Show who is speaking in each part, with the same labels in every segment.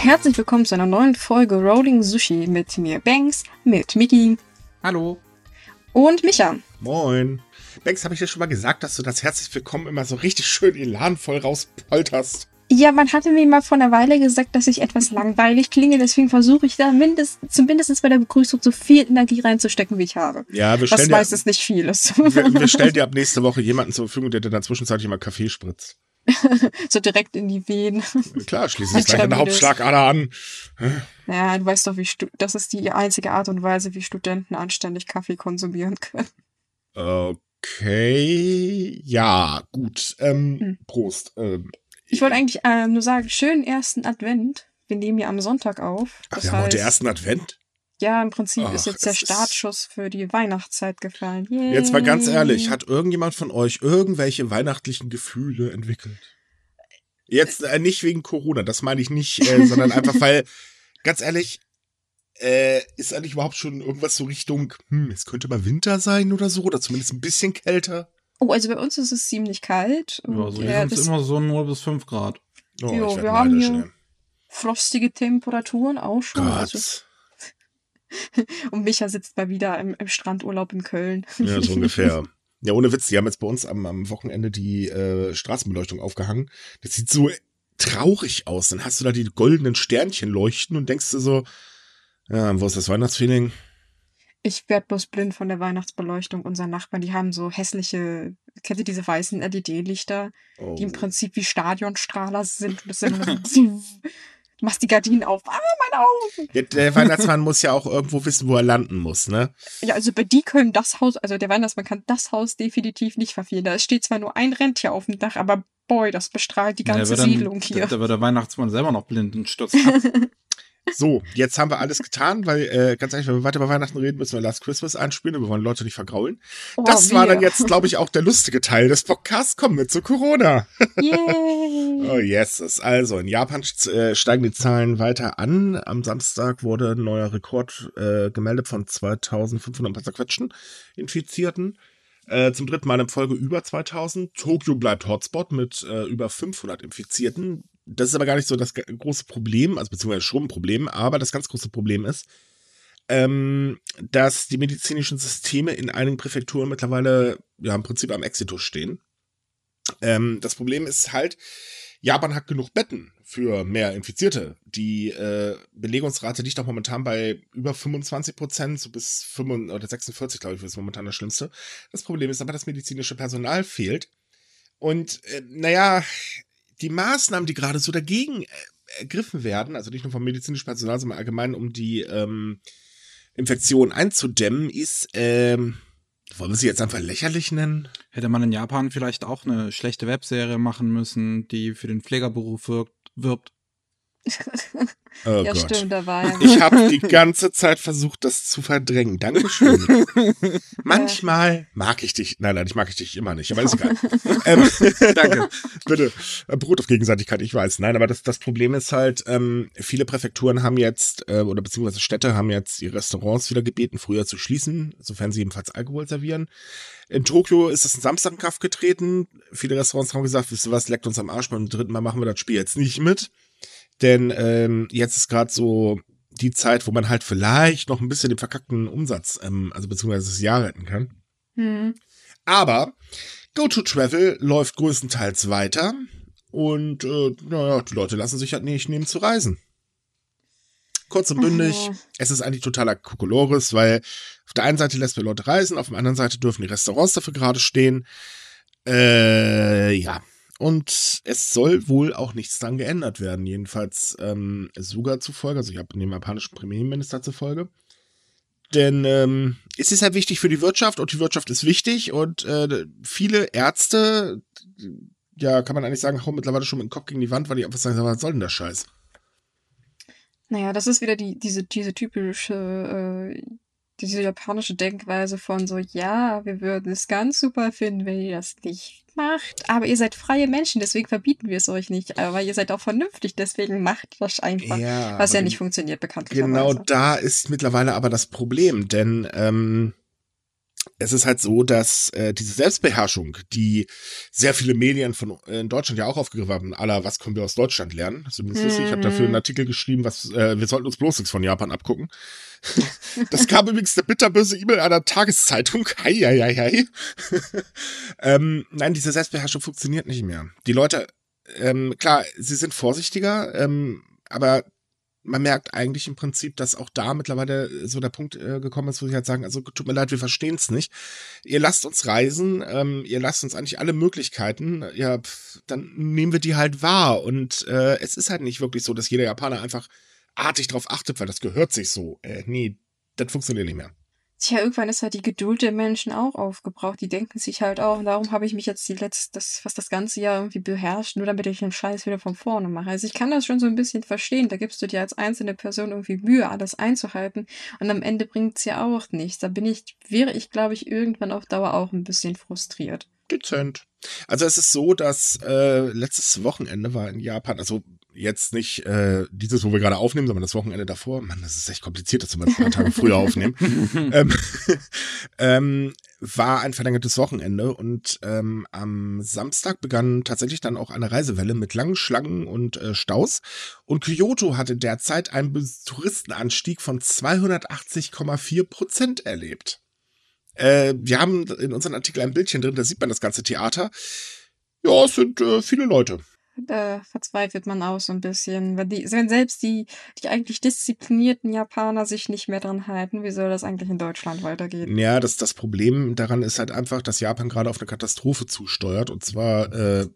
Speaker 1: Herzlich willkommen zu einer neuen Folge Rolling Sushi mit mir Banks, mit Miki
Speaker 2: Hallo.
Speaker 1: und Micha.
Speaker 3: Moin. Bex, habe ich dir schon mal gesagt, dass du das herzlich willkommen immer so richtig schön elanvoll rauspolterst?
Speaker 1: Ja, man hatte mir mal vor einer Weile gesagt, dass ich etwas langweilig klinge, deswegen versuche ich da mindest, zumindest bei der Begrüßung so viel Energie reinzustecken, wie ich habe.
Speaker 3: Ja, wir
Speaker 1: Was
Speaker 3: stellen, dir,
Speaker 1: meistens nicht viel ist.
Speaker 3: wir, wir stellen dir ab nächste Woche jemanden zur Verfügung, der dir dann zwischenzeitlich mal Kaffee spritzt.
Speaker 1: so direkt in die Venen.
Speaker 3: Klar, schließlich gleich an der Hauptschlagader an.
Speaker 1: Ja, du weißt doch, wie Stu das ist die einzige Art und Weise, wie Studenten anständig Kaffee konsumieren können.
Speaker 3: Okay, ja, gut. Ähm,
Speaker 1: Hm.
Speaker 3: Prost. Ähm,
Speaker 1: Ich wollte eigentlich äh, nur sagen, schönen ersten Advent. Wir nehmen ja am Sonntag auf.
Speaker 3: Ach, wir haben heute ersten Advent.
Speaker 1: Ja, im Prinzip ist
Speaker 3: Ach,
Speaker 1: jetzt der
Speaker 3: es ist-
Speaker 1: Startschuss für die Weihnachtszeit gefallen. Yay.
Speaker 3: Jetzt mal ganz ehrlich, hat irgendjemand von euch irgendwelche weihnachtlichen Gefühle entwickelt? Jetzt äh, nicht wegen Corona, das meine ich nicht, äh, sondern einfach, weil, ganz ehrlich, äh, ist eigentlich überhaupt schon irgendwas so Richtung, hm, es könnte mal Winter sein oder so, oder zumindest ein bisschen kälter.
Speaker 1: Oh, also bei uns ist es ziemlich kalt.
Speaker 2: Ja,
Speaker 1: Und,
Speaker 2: so
Speaker 1: ja,
Speaker 2: hier sind
Speaker 1: das
Speaker 2: immer so 0 bis 5 Grad.
Speaker 3: Oh,
Speaker 1: Jo, wir haben hier-
Speaker 3: ey.
Speaker 1: frostige Temperaturen auch schon. Also,
Speaker 3: Gott.
Speaker 1: und Micha sitzt mal wieder im, im Strandurlaub in Köln.
Speaker 3: Ja, so ungefähr. Ja, ohne Witz, die haben jetzt bei uns am, am Wochenende die äh, Straßenbeleuchtung aufgehangen. Das sieht so traurig aus. Dann hast du da die goldenen Sternchen leuchten und denkst du so, ja, wo ist das Weihnachtsfeeling?
Speaker 1: Ich werd bloß blind von der Weihnachtsbeleuchtung. Unsere Nachbarn, die haben so hässliche, kennt ihr diese weißen LED-Lichter,
Speaker 3: Oh.
Speaker 1: die im Prinzip wie Stadionstrahler sind. Und das du machst die Gardinen auf. Ah, meine Augen!
Speaker 3: Ja, der Weihnachtsmann muss ja auch irgendwo wissen, wo er landen muss, ne?
Speaker 1: Ja, also bei die können das Haus, also der Weihnachtsmann kann das Haus definitiv nicht verfehlen. Da steht zwar nur ein Rentier auf dem Dach, aber boy, das bestrahlt die
Speaker 2: Ja,
Speaker 1: ganze
Speaker 2: wird dann-
Speaker 1: Siedlung hier.
Speaker 2: Da, da wird der Weihnachtsmann selber noch blind und stürzt ab.
Speaker 3: So, jetzt haben wir alles getan, weil, äh, ganz ehrlich, wenn wir weiter über Weihnachten reden, müssen wir Last Christmas einspielen und wir wollen Leute nicht vergraulen.
Speaker 1: Oh,
Speaker 3: Das war
Speaker 1: wir.
Speaker 3: dann jetzt, glaube ich, auch der lustige Teil des Podcasts. Kommen wir zu Corona.
Speaker 1: Yay!
Speaker 3: Oh, yes. Also, in Japan äh, steigen die Zahlen weiter an. Am Samstag wurde ein neuer Rekord äh, gemeldet von 2500 paar zerquetschten Infizierten. Äh, zum dritten Mal in Folge über 2000. Tokio bleibt Hotspot mit äh, über 500 Infizierten. Das ist aber gar nicht so das große Problem, also beziehungsweise schon ein Problem, aber das ganz große Problem ist, ähm, dass die medizinischen Systeme in einigen Präfekturen mittlerweile ja im Prinzip am Exitus stehen. Ähm, das Problem ist halt, Japan hat genug Betten für mehr Infizierte. Die äh, Belegungsrate liegt auch momentan bei über 25 Prozent, so bis 45 oder 46, glaube ich, ist momentan das Schlimmste. Das Problem ist aber, dass medizinische Personal fehlt. Und äh, naja, die Maßnahmen, die gerade so dagegen äh, ergriffen werden, also nicht nur vom medizinischen Personal, sondern allgemein, um die ähm, Infektion einzudämmen, ist, ähm, wollen wir sie jetzt einfach lächerlich nennen?
Speaker 2: Hätte man in Japan vielleicht auch eine schlechte Webserie machen müssen, die für den Pflegerberuf wirkt, wirbt.
Speaker 3: Oh
Speaker 1: ja,
Speaker 3: Gott.
Speaker 1: stimmt, da war ja.
Speaker 3: Ich habe die ganze Zeit versucht, das zu verdrängen. Dankeschön. Manchmal mag ich dich. Nein, nein, ich mag ich dich immer nicht, aber ist egal. ähm, danke. Bitte. Äh, Beruht auf Gegenseitigkeit, ich weiß. Nein, aber das, das Problem ist halt, ähm, viele Präfekturen haben jetzt, äh, oder beziehungsweise Städte haben jetzt die Restaurants wieder gebeten, früher zu schließen, sofern sie ebenfalls Alkohol servieren. In Tokio ist es ein Samstag in Kraft getreten. Viele Restaurants haben gesagt, wisst ihr was, leckt uns am Arsch, beim dritten Mal machen wir das Spiel jetzt nicht mit. Denn ähm, jetzt ist gerade so die Zeit, wo man halt vielleicht noch ein bisschen den verkackten Umsatz, ähm, also beziehungsweise das Jahr retten kann.
Speaker 1: Hm.
Speaker 3: Aber Go-To-Travel läuft größtenteils weiter und äh, naja, die Leute lassen sich halt nicht nehmen zu reisen. Kurz und bündig,
Speaker 1: Oh.
Speaker 3: es ist eigentlich totaler Kokolores, weil auf der einen Seite lässt man Leute reisen, auf der anderen Seite dürfen die Restaurants dafür gerade stehen. Äh, ja. Und es soll wohl auch nichts dran geändert werden, jedenfalls ähm, Suga zufolge, also ich habe dem japanischen Premierminister zufolge. Denn ähm, es ist halt wichtig für die Wirtschaft und die Wirtschaft ist wichtig und äh, viele Ärzte, ja, kann man eigentlich sagen, hauen mittlerweile schon mit dem Kopf gegen die Wand, weil die einfach sagen, was soll denn der Scheiß?
Speaker 1: Naja, das ist wieder die, diese, diese typische, äh, diese japanische Denkweise von so, ja, wir würden es ganz super finden, wenn ihr das nicht macht, aber ihr seid freie Menschen, deswegen verbieten wir es euch nicht, aber ihr seid auch vernünftig, deswegen macht das einfach.
Speaker 3: Ja,
Speaker 1: was ja nicht funktioniert, bekanntlich.
Speaker 3: Genau da ist mittlerweile aber das Problem, denn ähm, es ist halt so, dass äh, diese Selbstbeherrschung, die sehr viele Medien von äh, in Deutschland ja auch aufgegriffen haben, aller, was können wir aus Deutschland lernen? Zumindest mhm. ich habe dafür einen Artikel geschrieben, was äh, wir sollten uns bloß nichts von Japan abgucken. das kam übrigens eine bitterböse E-Mail einer Tageszeitung. Hei, hei, hei, hei. ähm, nein, diese Selbstbeherrschung funktioniert nicht mehr. Die Leute, ähm, klar, sie sind vorsichtiger, ähm, aber man merkt eigentlich im Prinzip, dass auch da mittlerweile so der Punkt äh, gekommen ist, wo sie halt sagen, also tut mir leid, wir verstehen es nicht. Ihr lasst uns reisen, ähm, ihr lasst uns eigentlich alle Möglichkeiten, ja, pf, dann nehmen wir die halt wahr. Und äh, es ist halt nicht wirklich so, dass jeder Japaner einfach artig drauf achtet, weil das gehört sich so. Äh, nee, das funktioniert nicht mehr.
Speaker 1: Tja, irgendwann ist halt die Geduld der Menschen auch aufgebraucht. Die denken sich halt auch, darum habe ich mich jetzt die letzte, das, fast das ganze Jahr irgendwie beherrscht, nur damit ich den Scheiß wieder von vorne mache. Also ich kann das schon so ein bisschen verstehen. Da gibst du dir als einzelne Person irgendwie Mühe, alles einzuhalten. Und am Ende bringt es ja auch nichts. Da bin ich, wäre ich, glaube ich, irgendwann auf Dauer auch ein bisschen frustriert.
Speaker 3: Dezent. Also es ist so, dass äh, letztes Wochenende war in Japan, also jetzt nicht äh, dieses, wo wir gerade aufnehmen, sondern das Wochenende davor. Mann, das ist echt kompliziert, dass wir ein paar Tage früher aufnehmen. ähm, ähm, war ein verlängertes Wochenende und ähm, am Samstag begann tatsächlich dann auch eine Reisewelle mit langen Schlangen und äh, Staus. Und Kyoto hatte derzeit einen Touristenanstieg von 280,4 Prozent erlebt. Äh, wir haben in unserem Artikel ein Bildchen drin, da sieht man das ganze Theater. Ja, es sind äh, viele Leute
Speaker 1: da verzweifelt man auch so ein bisschen. Wenn, die, wenn selbst die, die eigentlich disziplinierten Japaner sich nicht mehr dran halten, wie soll das eigentlich in Deutschland weitergehen?
Speaker 3: Ja, das, das Problem daran ist halt einfach, dass Japan gerade auf eine Katastrophe zusteuert und zwar äh,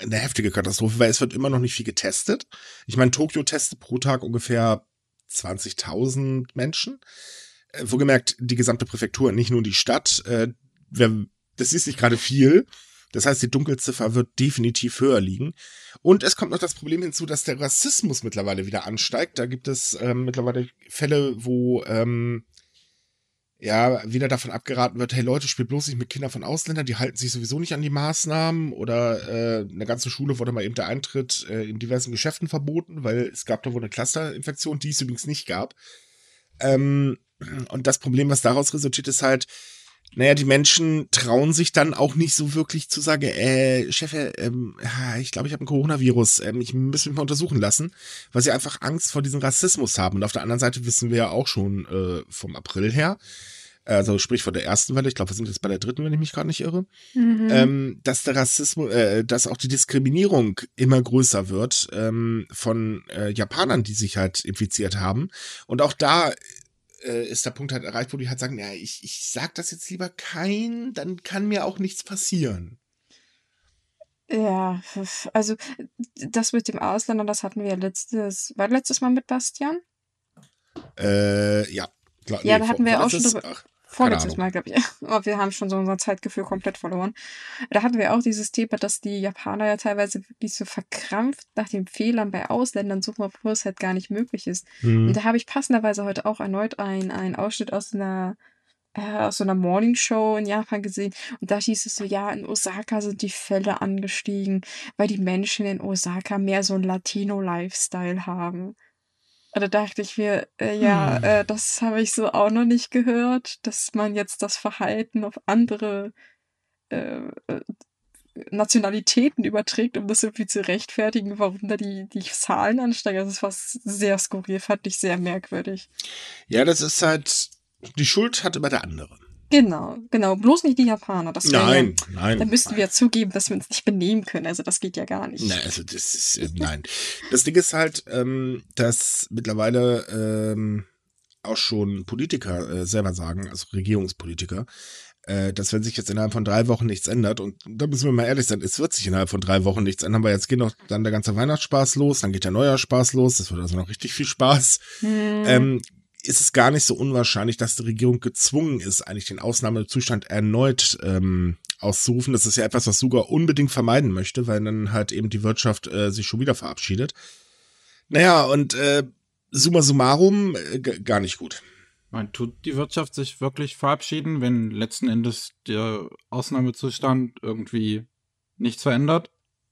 Speaker 3: eine heftige Katastrophe, weil es wird immer noch nicht viel getestet. Ich meine, Tokio testet pro Tag ungefähr 20.000 Menschen. Äh, wohlgemerkt, die gesamte Präfektur, nicht nur die Stadt. Äh, das ist nicht gerade viel. Das heißt, die Dunkelziffer wird definitiv höher liegen. Und es kommt noch das Problem hinzu, dass der Rassismus mittlerweile wieder ansteigt. Da gibt es ähm, mittlerweile Fälle, wo ähm, ja wieder davon abgeraten wird, hey Leute, spielt bloß nicht mit Kindern von Ausländern, die halten sich sowieso nicht an die Maßnahmen oder äh, eine ganze Schule wurde mal eben der Eintritt äh, in diversen Geschäften verboten, weil es gab da wohl eine Clusterinfektion, die es übrigens nicht gab. Ähm, und das Problem, was daraus resultiert, ist halt, naja, die Menschen trauen sich dann auch nicht so wirklich zu sagen, äh, Chef, ähm, ich glaube, ich habe ein Coronavirus, ähm, ich muss mich mal untersuchen lassen, weil sie einfach Angst vor diesem Rassismus haben. Und auf der anderen Seite wissen wir ja auch schon äh, vom April her, also sprich von der ersten Welle, ich glaube, wir sind jetzt bei der dritten, wenn ich mich gerade nicht irre, mhm. ähm, dass der Rassismus, äh, dass auch die Diskriminierung immer größer wird ähm, von äh, Japanern, die sich halt infiziert haben. Und auch da äh, ist der Punkt halt erreicht, wo die halt sagen, ja, ich, ich sag das jetzt lieber kein, dann kann mir auch nichts passieren.
Speaker 1: Ja, also das mit dem Ausländer, das hatten wir letztes, war letztes Mal mit Bastian?
Speaker 3: Äh, ja.
Speaker 1: Klar, ja, nee, da hatten wir auch schon drüber. Ach, Vorletztes Mal, glaube ich. Aber wir haben schon so unser Zeitgefühl komplett verloren. Da hatten wir auch dieses Thema, dass die Japaner ja teilweise wirklich so verkrampft nach den Fehlern bei Ausländern suchen, obwohl es halt gar nicht möglich ist. Mhm. Und da habe ich passenderweise heute auch erneut einen Ausschnitt aus einer äh, aus so einer Morningshow in Japan gesehen und da hieß es so, ja, in Osaka sind die Fälle angestiegen, weil die Menschen in Osaka mehr so einen Latino-Lifestyle haben. Und da dachte ich mir, äh, ja, hm. äh, das habe ich so auch noch nicht gehört, dass man jetzt das Verhalten auf andere äh, äh, Nationalitäten überträgt, um das irgendwie zu rechtfertigen, warum da die, die Zahlen ansteigen. Also das war sehr skurril, fand ich sehr merkwürdig.
Speaker 3: Ja, das ist halt, die Schuld hat immer der andere.
Speaker 1: Genau, genau. Bloß nicht die Japaner. Das
Speaker 3: nein, ja, nein.
Speaker 1: Dann müssten wir ja zugeben, dass wir uns nicht benehmen können. Also das geht ja gar nicht.
Speaker 3: Nein, also das ist, äh, nein. Das Ding ist halt, ähm, dass mittlerweile ähm, auch schon Politiker äh, selber sagen, also Regierungspolitiker, äh, dass wenn sich jetzt innerhalb von drei Wochen nichts ändert, und da müssen wir mal ehrlich sein, es wird sich innerhalb von drei Wochen nichts ändern, weil jetzt geht noch dann der ganze Weihnachtsspaß los, dann geht der Neujahrsspaß los, das wird also noch richtig viel Spaß. Hm. Ähm, ist es gar nicht so unwahrscheinlich, dass die Regierung gezwungen ist, eigentlich den Ausnahmezustand erneut ähm, auszurufen. Das ist ja etwas, was Suga unbedingt vermeiden möchte, weil dann halt eben die Wirtschaft äh, sich schon wieder verabschiedet. Naja, und äh, summa summarum äh, gar nicht gut.
Speaker 2: Man tut die Wirtschaft sich wirklich verabschieden, wenn letzten Endes der Ausnahmezustand irgendwie nichts verändert?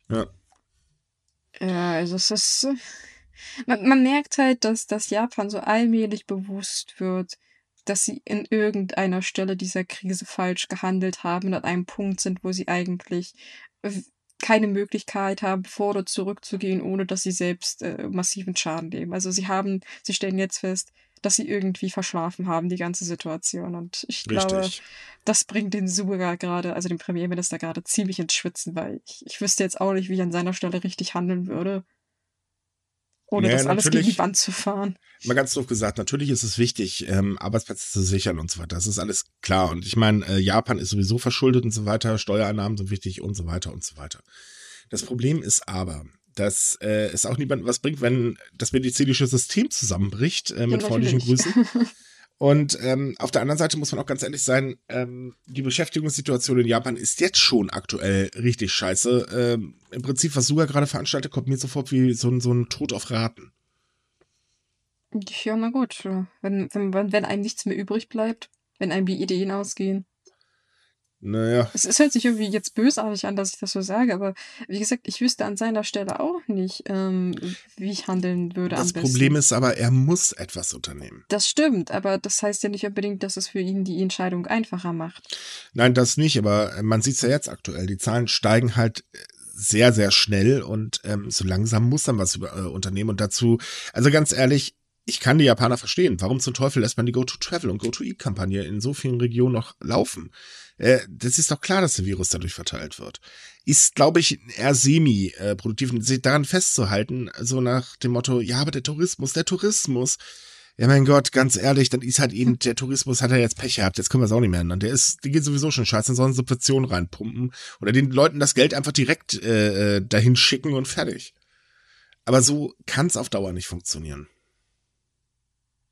Speaker 3: Ja.
Speaker 1: Ja, also es ist man, man merkt halt, dass, dass Japan so allmählich bewusst wird, dass sie in irgendeiner Stelle dieser Krise falsch gehandelt haben und an einem Punkt sind, wo sie eigentlich keine Möglichkeit haben, vor oder zurückzugehen, ohne dass sie selbst äh, massiven Schaden nehmen. Also sie haben, sie stellen jetzt fest, dass sie irgendwie verschlafen haben, die ganze Situation. Und ich Richtig. glaube, das bringt den Suga gerade, also den Premierminister gerade ziemlich ins Schwitzen, weil ich, ich wüsste jetzt auch nicht, wie ich an seiner Stelle richtig handeln würde. Ohne naja, das alles gegen die Wand zu fahren.
Speaker 3: Mal ganz doof gesagt, natürlich ist es wichtig, ähm, Arbeitsplätze zu sichern und so weiter. Das ist alles klar. Und ich meine, äh, Japan ist sowieso verschuldet und so weiter, Steuereinnahmen sind wichtig und so weiter und so weiter. Das Problem ist aber, dass äh, es auch niemand was bringt, wenn das medizinische System zusammenbricht, äh, mit ja, freundlichen Grüßen. Und ähm, auf der anderen Seite muss man auch ganz ehrlich sein, ähm, die Beschäftigungssituation in Japan ist jetzt schon aktuell richtig scheiße. Ähm, Im Prinzip, was Suga gerade veranstaltet, kommt mir sofort wie so, ein so ein Tod auf Raten.
Speaker 1: Ja, na gut. Wenn, wenn, wenn einem nichts mehr übrig bleibt, wenn einem die Ideen ausgehen.
Speaker 3: Naja.
Speaker 1: Es, es hört sich irgendwie jetzt bösartig an, dass ich das so sage, aber wie gesagt, ich wüsste an seiner Stelle auch nicht, ähm, wie ich handeln würde.
Speaker 3: Das Problem ist aber, er muss etwas unternehmen.
Speaker 1: Das stimmt, aber das heißt ja nicht unbedingt, dass es für ihn die Entscheidung einfacher macht.
Speaker 3: Nein, das nicht, aber man sieht es ja jetzt aktuell. Die Zahlen steigen halt sehr, sehr schnell und ähm, so langsam muss dann was über, äh, unternehmen. Und dazu, also ganz ehrlich, ich kann die Japaner verstehen. Warum zum Teufel lässt man die Go-to-Travel und Go-to-Eat-Kampagne in so vielen Regionen noch laufen? Äh, das ist doch klar, dass der Virus dadurch verteilt wird. Ist, glaube ich, eher semi-produktiv, sich daran festzuhalten, so nach dem Motto, ja, aber der Tourismus, der Tourismus. Ja, mein Gott, ganz ehrlich, dann ist halt eben, der Tourismus hat er jetzt Pech gehabt, jetzt können wir es auch nicht mehr ändern. Der ist, die geht sowieso schon scheiße, sollen Subventionen reinpumpen oder den Leuten das Geld einfach direkt äh, äh dahin schicken und fertig. Aber so kann es auf Dauer nicht funktionieren.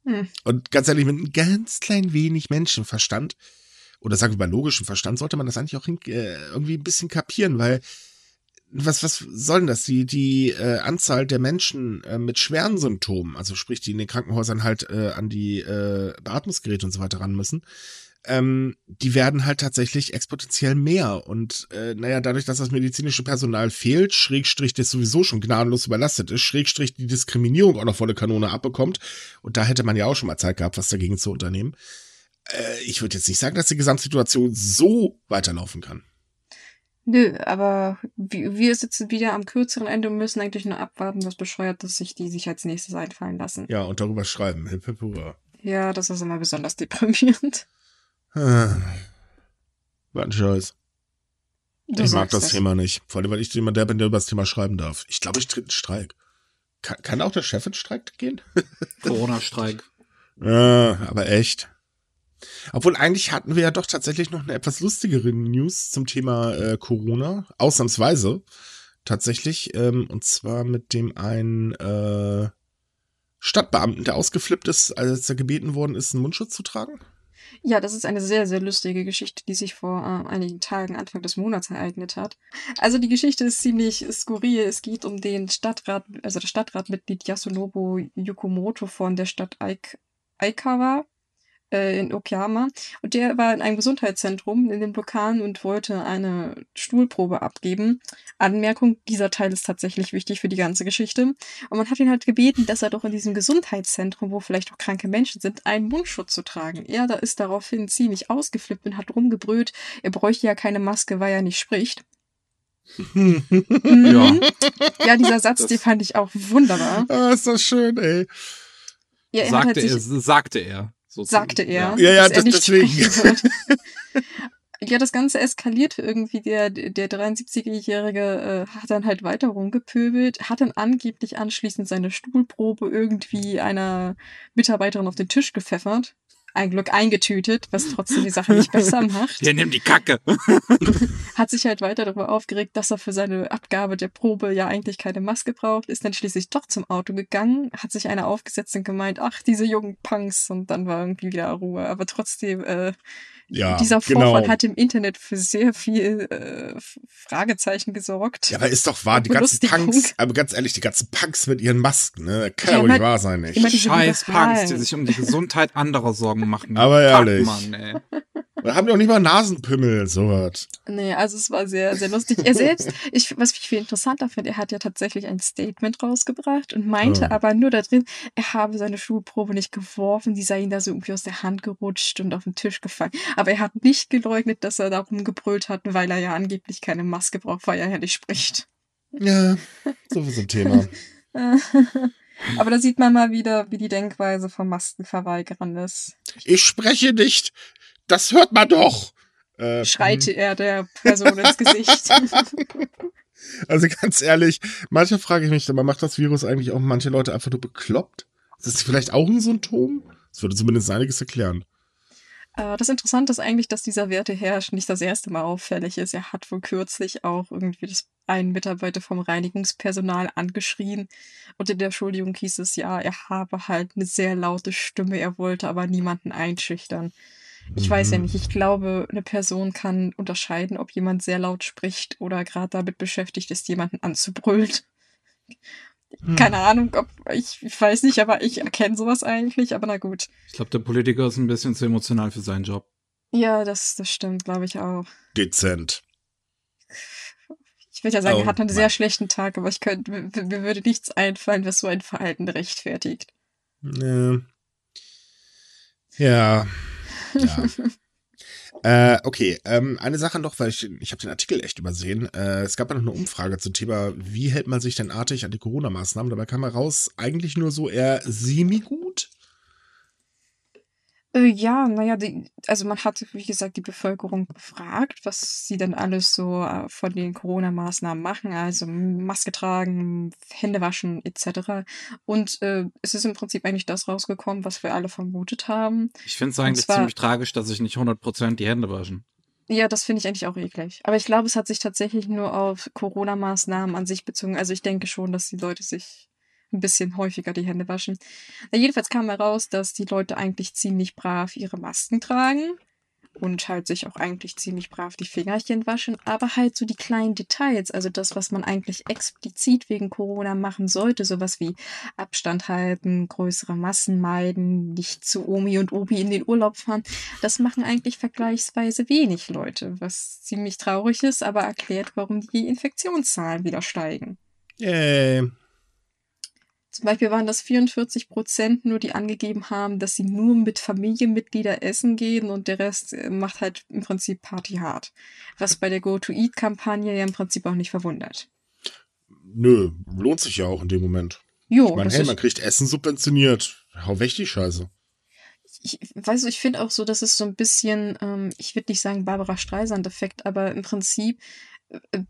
Speaker 3: Hm. Und ganz ehrlich, mit einem ganz klein wenig Menschenverstand oder sagen wir mal logischem Verstand sollte man das eigentlich auch äh, irgendwie ein bisschen kapieren, weil was, was soll denn das? Die, die äh, Anzahl der Menschen äh, mit schweren Symptomen, also sprich, die in den Krankenhäusern halt äh, an die äh, Beatmungsgeräte und so weiter ran müssen, ähm, die werden halt tatsächlich exponentiell mehr. Und äh, naja, dadurch, dass das medizinische Personal fehlt, Schrägstrich, das sowieso schon gnadenlos überlastet ist, Schrägstrich die Diskriminierung auch noch volle Kanone abbekommt. Und da hätte man ja auch schon mal Zeit gehabt, was dagegen zu unternehmen. Äh, ich würde jetzt nicht sagen, dass die Gesamtsituation so weiterlaufen kann.
Speaker 1: Nö, aber wir sitzen wieder am kürzeren Ende und müssen eigentlich nur abwarten, was bescheuert, dass sich die sich als nächstes einfallen lassen.
Speaker 3: Ja, und darüber schreiben. Hip, hip, hurra.
Speaker 1: Ja, das ist immer besonders deprimierend.
Speaker 3: Ah. Was ein Scheiß. Du ich mag das, das, Thema nicht. Vor allem, weil ich jemand der bin, der über das Thema schreiben darf. Ich glaube, ich tritt einen Streik. Kann, kann auch der Chef in Streik gehen?
Speaker 2: Corona-Streik.
Speaker 3: ja, aber echt. Obwohl eigentlich hatten wir ja doch tatsächlich noch eine etwas lustigere News zum Thema äh, Corona. Ausnahmsweise. Tatsächlich. Ähm, und zwar mit dem einen äh, Stadtbeamten, der ausgeflippt ist, als er gebeten worden ist, einen Mundschutz zu tragen.
Speaker 1: Ja, das ist eine sehr, sehr lustige Geschichte, die sich vor äh, einigen Tagen, Anfang des Monats ereignet hat. Also die Geschichte ist ziemlich skurril. Es geht um den Stadtrat, also das Stadtratmitglied Yasunobu Yukumoto von der Stadt Aik Aikawa äh, in Okayama. Und der war in einem Gesundheitszentrum in den Vulkan und wollte eine Stuhlprobe abgeben. Anmerkung, dieser Teil ist tatsächlich wichtig für die ganze Geschichte. Und man hat ihn halt gebeten, dass er doch in diesem Gesundheitszentrum, wo vielleicht auch kranke Menschen sind, einen Mundschutz zu tragen. Er da ist daraufhin ziemlich ausgeflippt und hat rumgebrüllt, er bräuchte ja keine Maske, weil er nicht spricht.
Speaker 2: Mhm. ja.
Speaker 1: ja, dieser Satz, das den fand ich auch wunderbar.
Speaker 3: Ah, ist das schön, ey.
Speaker 2: Ja, sagte, halt er, sagte er.
Speaker 1: Sozusagen. Sagte er.
Speaker 3: Ja, ja, das, deswegen.
Speaker 1: ja, das Ganze eskaliert irgendwie. Der, der 73-Jährige äh, hat dann halt weiter rumgepöbelt, hat dann angeblich anschließend seine Stuhlprobe irgendwie einer Mitarbeiterin auf den Tisch gepfeffert ein Glück eingetütet, was trotzdem die Sache nicht besser macht.
Speaker 2: Der nimmt die Kacke.
Speaker 1: Hat sich halt weiter darüber aufgeregt, dass er für seine Abgabe der Probe ja eigentlich keine Maske braucht, ist dann schließlich doch zum Auto gegangen, hat sich einer aufgesetzt und gemeint, ach, diese jungen Punks und dann war irgendwie wieder Ruhe. Aber trotzdem, äh, ja, dieser Vorfall genau. hat im Internet für sehr viel äh, Fragezeichen gesorgt.
Speaker 3: Ja, aber ist doch wahr, die ganzen Punks, aber ganz ehrlich, die ganzen Punks mit ihren Masken, ne? Kann ja, ja nicht wahr sein, nicht.
Speaker 2: Scheiß Punks, die sich um die Gesundheit anderer Sorgen machen.
Speaker 3: Aber ehrlich. Mann, ey. Wir haben doch nicht mal Nasenpimmel, so was.
Speaker 1: Nee, also es war sehr, sehr lustig. Er selbst, ich, was ich viel interessanter finde, er hat ja tatsächlich ein Statement rausgebracht und meinte
Speaker 3: Oh.
Speaker 1: aber nur da drin, er habe seine Schulprobe nicht geworfen, die sei ihm da so irgendwie aus der Hand gerutscht und auf den Tisch gefallen. Aber er hat nicht geleugnet, dass er darum gebrüllt hat, weil er ja angeblich keine Maske braucht, weil er ja nicht spricht.
Speaker 3: Ja, so viel zum Thema.
Speaker 1: aber da sieht man mal wieder, wie die Denkweise von Maskenverweigerern ist.
Speaker 3: Ich spreche nicht. Das hört man doch. Äh,
Speaker 1: Schreite er der Person ins Gesicht.
Speaker 3: Also ganz ehrlich, manchmal frage ich mich, aber macht das Virus eigentlich auch manche Leute einfach nur bekloppt? Ist das vielleicht auch ein Symptom? Das würde zumindest einiges erklären.
Speaker 1: Äh, Das Interessante ist eigentlich, dass dieser Werteherrsch nicht das erste Mal auffällig ist. Er hat wohl kürzlich auch irgendwie das einen Mitarbeiter vom Reinigungspersonal angeschrien. Und in der Entschuldigung hieß es ja, er habe halt eine sehr laute Stimme, er wollte aber niemanden einschüchtern. Ich weiß ja
Speaker 3: Mhm.
Speaker 1: nicht, ich glaube, eine Person kann unterscheiden, ob jemand sehr laut spricht oder gerade damit beschäftigt ist, jemanden anzubrüllen.
Speaker 3: Hm.
Speaker 1: Keine Ahnung, ob ich, ich weiß nicht, aber ich erkenne sowas eigentlich, aber na gut.
Speaker 2: Ich glaube, der Politiker ist ein bisschen zu emotional für seinen Job.
Speaker 1: Ja, das, das stimmt, glaube ich auch.
Speaker 3: Dezent.
Speaker 1: Ich würde ja sagen,
Speaker 3: Oh,
Speaker 1: er hat einen sehr schlechten Tag, aber ich könnte, mir, mir würde nichts einfallen, was so ein Verhalten rechtfertigt.
Speaker 3: Äh, ja. Ja. äh, okay, ähm, eine Sache noch, weil ich, ich habe den Artikel echt übersehen. Äh, es gab ja noch eine Umfrage zum Thema, wie hält man sich denn artig an die Corona-Maßnahmen? Dabei kam heraus, eigentlich nur so eher semi-gut.
Speaker 1: Äh, ja, naja, also man hat, wie gesagt, die Bevölkerung befragt, was sie denn alles so äh, von den Corona-Maßnahmen machen, also Maske tragen, Hände waschen etc. Und äh, es ist im Prinzip eigentlich das rausgekommen, was wir alle vermutet haben.
Speaker 2: Ich finde es eigentlich
Speaker 1: zwar-
Speaker 2: ziemlich tragisch, dass sich nicht 100% die Hände waschen.
Speaker 1: Ja, das finde ich eigentlich auch eklig. Aber ich glaube, es hat sich tatsächlich nur auf Corona-Maßnahmen an sich bezogen. Also ich denke schon, dass die Leute sich ein bisschen häufiger die Hände waschen. Na, jedenfalls kam heraus, dass die Leute eigentlich ziemlich brav ihre Masken tragen und halt sich auch eigentlich ziemlich brav die Fingerchen waschen, aber halt so die kleinen Details, also das, was man eigentlich explizit wegen Corona machen sollte, sowas wie Abstand halten, größere Massen meiden, nicht zu Omi und Obi in den Urlaub fahren, das machen eigentlich vergleichsweise wenig Leute, was ziemlich traurig ist, aber erklärt, warum die Infektionszahlen wieder steigen.
Speaker 3: Yay.
Speaker 1: Zum Beispiel waren das 44 Prozent nur, die angegeben haben, dass sie nur mit Familienmitgliedern essen gehen und der Rest äh, macht halt im Prinzip Party hard. Was bei der Go-to-Eat-Kampagne ja im Prinzip auch nicht verwundert.
Speaker 3: Nö, lohnt sich ja auch in dem Moment.
Speaker 1: Jo,
Speaker 3: ich meine, hey, man kriegt Essen subventioniert. Hau weg die Scheiße.
Speaker 1: ich weiß nicht, ich finde auch so, dass es so ein bisschen, ähm, ich würde nicht sagen Barbara Streisand-Effekt, aber im Prinzip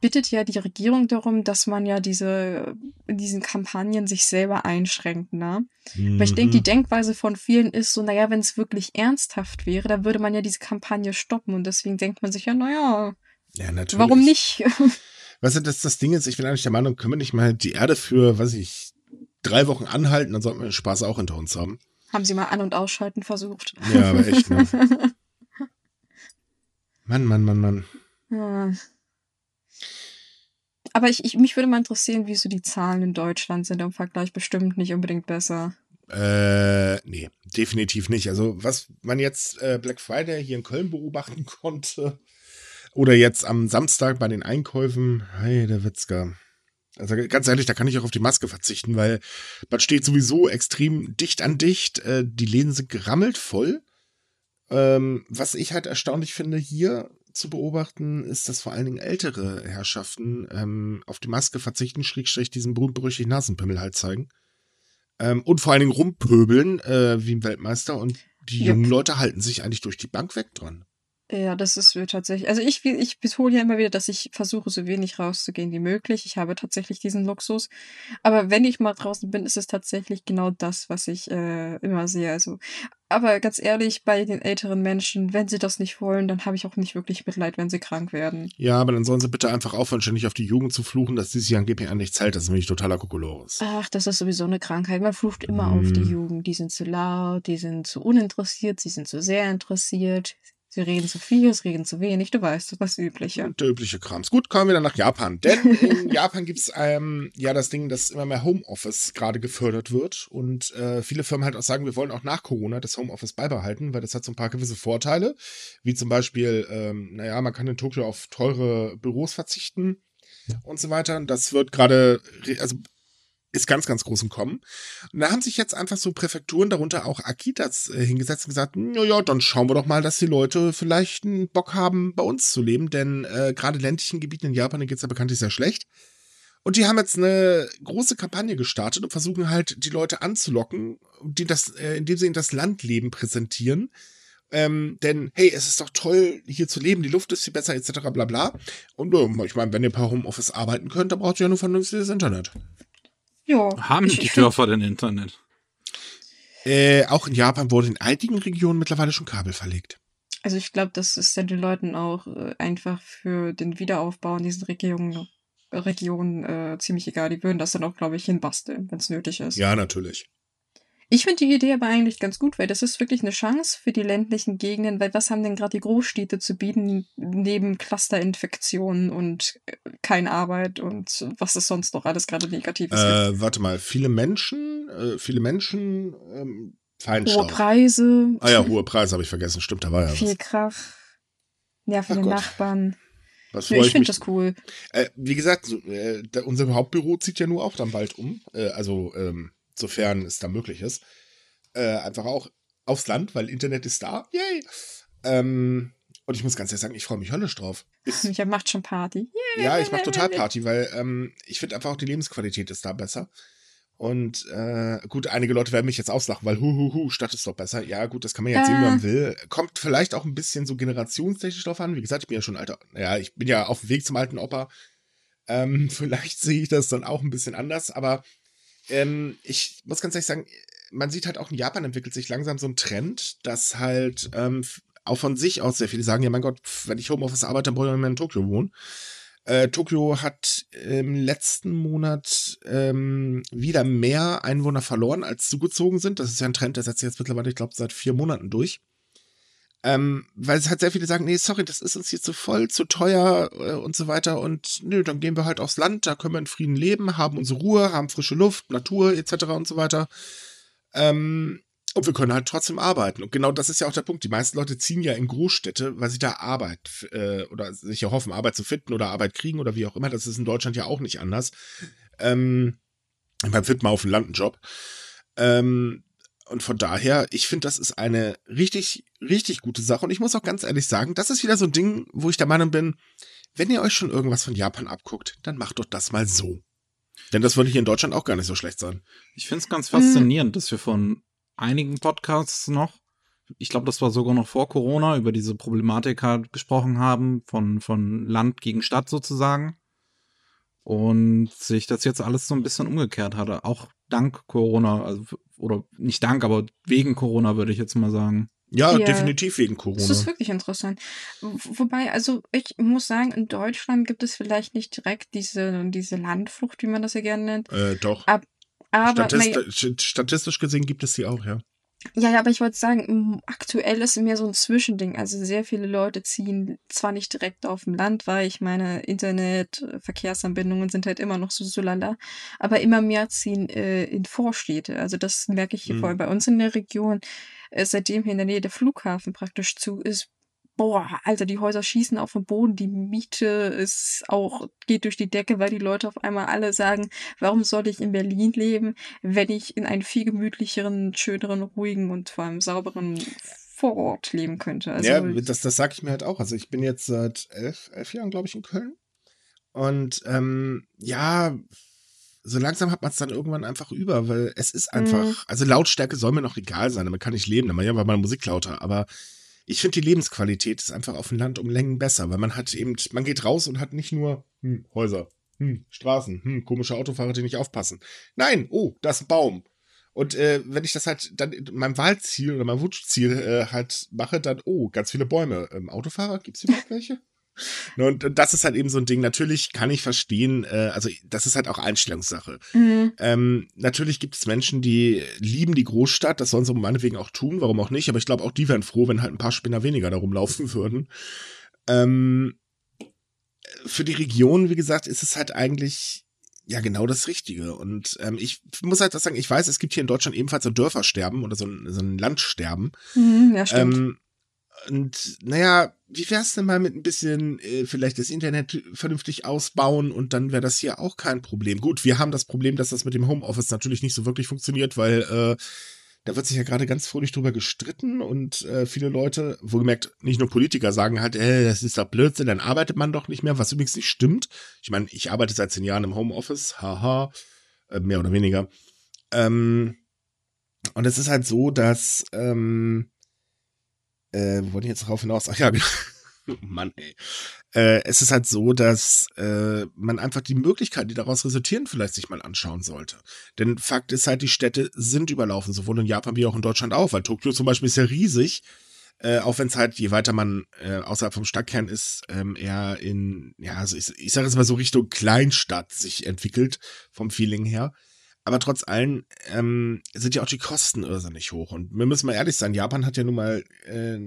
Speaker 1: bittet ja die Regierung darum, dass man ja diese, in diesen Kampagnen sich selber einschränkt, ne? Aber ich denke, die
Speaker 3: Mhm.
Speaker 1: Denkweise von vielen ist so, naja, wenn es wirklich ernsthaft wäre, dann würde man ja diese Kampagne stoppen und deswegen denkt man sich ja, naja,
Speaker 3: ja, natürlich.
Speaker 1: warum nicht?
Speaker 3: Weißt du, das, das Ding ist, ich bin eigentlich der Meinung, können wir nicht mal die Erde für, weiß ich, drei Wochen anhalten, dann sollten wir den Spaß auch hinter uns haben.
Speaker 1: Haben sie mal an- und ausschalten versucht.
Speaker 3: Ja, aber echt, ne? Mann, Mann, Mann, Mann.
Speaker 1: Ja. Aber ich, ich, mich würde mal interessieren, wie so die Zahlen in Deutschland sind im Vergleich bestimmt nicht unbedingt besser.
Speaker 3: Äh, nee, definitiv nicht. Also, was man jetzt äh, Black Friday hier in Köln beobachten konnte, oder jetzt am Samstag bei den Einkäufen, hey, der Witzka. Also ganz ehrlich, da kann ich auch auf die Maske verzichten, weil man steht sowieso extrem dicht an dicht. Äh, die Läden sind gerammelt voll. Ähm, was ich halt erstaunlich finde hier zu beobachten, ist, dass vor allen Dingen ältere Herrschaften ähm, auf die Maske verzichten, schrägstrich diesen berühmt-berüchtigten Nasenpimmel halt zeigen. Ähm, und vor allen Dingen rumpöbeln, äh, wie ein Weltmeister. Und die
Speaker 1: Yep.
Speaker 3: jungen Leute halten sich eigentlich durch die Bank weg dran.
Speaker 1: Ja, das ist tatsächlich. Also ich, ich betone ja immer wieder, dass ich versuche, so wenig rauszugehen wie möglich. Ich habe tatsächlich diesen Luxus. Aber wenn ich mal draußen bin, ist es tatsächlich genau das, was ich äh, immer sehe. Also, aber ganz ehrlich, bei den älteren Menschen, wenn sie das nicht wollen, dann habe ich auch nicht wirklich Mitleid, wenn sie krank werden.
Speaker 3: Ja, aber dann sollen sie bitte einfach aufhören, ständig auf die Jugend zu fluchen, dass die sich angeblich an nichts hält. Das ist nämlich totaler Kokolores.
Speaker 1: Ach, das ist sowieso eine Krankheit. Man flucht immer auf die
Speaker 3: Hm.
Speaker 1: Jugend. Die sind zu laut, die sind zu uninteressiert, sie sind zu sehr interessiert. Sie reden zu viel, sie reden zu wenig, du weißt, das Übliche.
Speaker 3: Der übliche Krams. Gut, kommen wir dann nach Japan. Denn in Japan gibt es ähm, ja das Ding, dass immer mehr Homeoffice gerade gefördert wird und äh, viele Firmen halt auch sagen, wir wollen auch nach Corona das Homeoffice beibehalten, weil das hat so ein paar gewisse Vorteile, wie zum Beispiel, ähm, naja, man kann in Tokio auf teure Büros verzichten und so weiter. Und das wird gerade, also ist ganz, ganz groß im Kommen. Und da haben sich jetzt einfach so Präfekturen, darunter auch Akitas, äh, hingesetzt und gesagt, naja, dann schauen wir doch mal, dass die Leute vielleicht einen Bock haben, bei uns zu leben, denn äh, gerade ländlichen Gebieten in Japan geht es ja bekanntlich sehr schlecht. Und die haben jetzt eine große Kampagne gestartet und versuchen halt, die Leute anzulocken, die das, äh, indem sie ihnen das Landleben präsentieren. Ähm, denn, hey, es ist doch toll, hier zu leben, die Luft ist viel besser, etc. bla bla. Und äh, ich meine, wenn ihr per Homeoffice arbeiten könnt, dann braucht ihr ja nur vernünftiges Internet.
Speaker 1: Ja.
Speaker 2: Haben
Speaker 1: ich-
Speaker 2: die Dörfer denn Internet?
Speaker 3: Äh, auch in Japan wurde in einigen Regionen mittlerweile schon Kabel verlegt.
Speaker 1: Also ich glaube, das ist dann den Leuten auch äh, einfach für den Wiederaufbau in diesen Regionen, Regionen äh, ziemlich egal. Die würden das dann auch, glaube ich, hinbasteln, wenn es nötig ist.
Speaker 3: Ja, natürlich.
Speaker 1: Ich finde die Idee aber eigentlich ganz gut, weil das ist wirklich eine Chance für die ländlichen Gegenden, weil was haben denn gerade die Großstädte zu bieten, neben Clusterinfektionen und äh, keine Arbeit und was es sonst noch alles gerade Negatives gibt.
Speaker 3: Äh, warte mal, viele Menschen, äh, viele Menschen, ähm,
Speaker 1: Hohe
Speaker 3: Feinstaub.
Speaker 1: Preise,
Speaker 3: Ah ja, hohe Preise habe ich vergessen. Stimmt, da war ja
Speaker 1: viel
Speaker 3: was.
Speaker 1: Krach,
Speaker 3: Ach
Speaker 1: nervige
Speaker 3: Gott.
Speaker 1: Nachbarn.
Speaker 3: Was
Speaker 1: Nee, ich finde das cool.
Speaker 3: Äh, wie gesagt, so, äh, unser Hauptbüro zieht ja nur auch dann bald um. Äh, also, ähm, sofern es da möglich ist. Äh, einfach auch aufs Land, weil Internet ist da. Yay! Ähm, und ich muss ganz ehrlich sagen, ich freue mich höllisch drauf. Ist,
Speaker 1: Micha macht schon Party.
Speaker 3: ja, ich mache total Party, weil ähm, ich finde einfach auch die Lebensqualität ist da besser. Und äh, gut, einige Leute werden mich jetzt auslachen, weil hu hu hu, Stadt ist doch besser. Ja, gut, das kann man jetzt sehen, wie man will. Kommt vielleicht auch ein bisschen so generationstechnisch drauf an. Wie gesagt, ich bin ja schon alter, ja, ich bin ja auf dem Weg zum alten Opa. Ähm, vielleicht sehe ich das dann auch ein bisschen anders, aber ähm, ich muss ganz ehrlich sagen, man sieht halt auch in Japan entwickelt sich langsam so ein Trend, dass halt ähm, auch von sich aus sehr viele sagen, ja mein Gott, wenn ich Homeoffice arbeite, dann brauche ich nicht in Tokio wohnen. Äh, Tokio hat im letzten Monat ähm, wieder mehr Einwohner verloren, als zugezogen sind. Das ist ja ein Trend, der setzt sich jetzt mittlerweile, ich glaube, seit vier Monaten durch. Ähm, weil es halt sehr viele sagen, nee, sorry, das ist uns hier zu voll, zu teuer äh, und so weiter. Und nö, dann gehen wir halt aufs Land, da können wir in Frieden leben, haben unsere Ruhe, haben frische Luft, Natur etc. und so weiter. Ähm, und wir können halt trotzdem arbeiten. Und genau das ist ja auch der Punkt. Die meisten Leute ziehen ja in Großstädte, weil sie da Arbeit äh, oder sich erhoffen, Arbeit zu finden oder Arbeit kriegen oder wie auch immer. Das ist in Deutschland ja auch nicht anders. Ähm, man findet mal auf dem Land einen Job. Ähm, und von daher, ich finde, das ist eine richtig, richtig gute Sache. Und ich muss auch ganz ehrlich sagen, das ist wieder so ein Ding, wo ich der Meinung bin, wenn ihr euch schon irgendwas von Japan abguckt, dann macht doch das mal so. Denn das würde hier in Deutschland auch gar nicht so schlecht sein.
Speaker 2: Ich finde es ganz faszinierend, dass wir von einigen Podcasts noch, ich glaube, das war sogar noch vor Corona, über diese Problematik halt gesprochen haben, von, von Land gegen Stadt sozusagen. Und sich das jetzt alles so ein bisschen umgekehrt hatte. Auch dank Corona, also, oder nicht dank, aber wegen Corona, würde ich jetzt mal sagen.
Speaker 3: Ja,
Speaker 1: Ja.
Speaker 3: definitiv wegen Corona.
Speaker 1: Das ist wirklich interessant. Wobei, also ich muss sagen, in Deutschland gibt es vielleicht nicht direkt diese, diese Landflucht, wie man das ja gerne nennt.
Speaker 3: Äh, doch.
Speaker 1: Aber,
Speaker 3: Statist st- Statistisch gesehen gibt es die auch, ja.
Speaker 1: Ja, ja, aber ich wollte sagen, aktuell ist mehr so ein Zwischending. Also sehr viele Leute ziehen zwar nicht direkt auf dem Land, weil ich meine, Internet, äh, Verkehrsanbindungen sind halt immer noch so so lala, aber immer mehr ziehen äh, in Vorstädte. Also das merke ich hier
Speaker 3: Mhm.
Speaker 1: vor allem bei uns in der Region, äh, seitdem hier in der Nähe der Flughafen praktisch zu ist. Boah, Alter, die Häuser schießen auf den Boden, die Miete ist auch, geht durch die Decke, weil die Leute auf einmal alle sagen, warum soll ich in Berlin leben, wenn ich in einem viel gemütlicheren, schöneren, ruhigen und vor allem sauberen Vorort leben könnte. Also,
Speaker 3: ja, das, das sage ich mir halt auch. Also ich bin jetzt seit elf, elf Jahren, glaube ich, in Köln. Und ähm, ja, so langsam hat man es dann irgendwann einfach über, weil es ist einfach,
Speaker 1: Mhm.
Speaker 3: also Lautstärke soll mir noch egal sein, damit kann ich leben, dann ja, weil meine Musik lauter, aber ich finde die Lebensqualität ist einfach auf dem Land um Längen besser, weil man hat eben, man geht raus und hat nicht nur hm, Häuser, hm, Straßen, hm, komische Autofahrer, die nicht aufpassen. Nein, oh, da ist ein Baum. Und äh, wenn ich das halt dann in meinem Wahlziel oder meinem Wunschziel äh, halt mache, dann, oh, ganz viele Bäume. Ähm, Autofahrer, gibt es überhaupt welche? Und das ist halt eben so ein Ding. Natürlich kann ich verstehen, äh, also das ist halt auch Einstellungssache. Mhm. Ähm, natürlich gibt es Menschen, die lieben die Großstadt, das sollen sie meinetwegen auch tun, warum auch nicht, aber ich glaube auch die wären froh, wenn halt ein paar Spinner weniger darum laufen würden. Ähm, für die Region, wie gesagt, ist es halt eigentlich ja genau das Richtige. Und ähm, ich muss halt was sagen, ich weiß, es gibt hier in Deutschland ebenfalls so Dörfersterben oder so ein, so ein Landsterben.
Speaker 1: Mhm, ja, stimmt. Ähm,
Speaker 3: und naja, wie wär's denn mal mit ein bisschen äh, vielleicht das Internet vernünftig ausbauen und dann wäre das hier auch kein Problem. Gut, wir haben das Problem, dass das mit dem Homeoffice natürlich nicht so wirklich funktioniert, weil äh, da wird sich ja gerade ganz fröhlich drüber gestritten und äh, viele Leute, wohlgemerkt, nicht nur Politiker sagen halt, äh, das ist doch Blödsinn, dann arbeitet man doch nicht mehr, was übrigens nicht stimmt. Ich meine, ich arbeite seit zehn Jahren im Homeoffice, haha, äh, mehr oder weniger. Ähm, und es ist halt so, dass, ähm, äh, wo wollte ich jetzt drauf hinaus? Ach ja, genau. Mann, ey. Äh, es ist halt so, dass äh, man einfach die Möglichkeiten, die daraus resultieren, vielleicht sich mal anschauen sollte. Denn Fakt ist halt, die Städte sind überlaufen, sowohl in Japan wie auch in Deutschland auch, weil Tokio zum Beispiel ist ja riesig. Äh, auch wenn es halt, je weiter man äh, außerhalb vom Stadtkern ist, ähm, eher in, ja, also ich, ich sage jetzt mal so Richtung Kleinstadt sich entwickelt, vom Feeling her. Aber trotz allem ähm, sind ja auch die Kosten irrsinnig hoch. Und wir müssen mal ehrlich sein, Japan hat ja nun mal äh,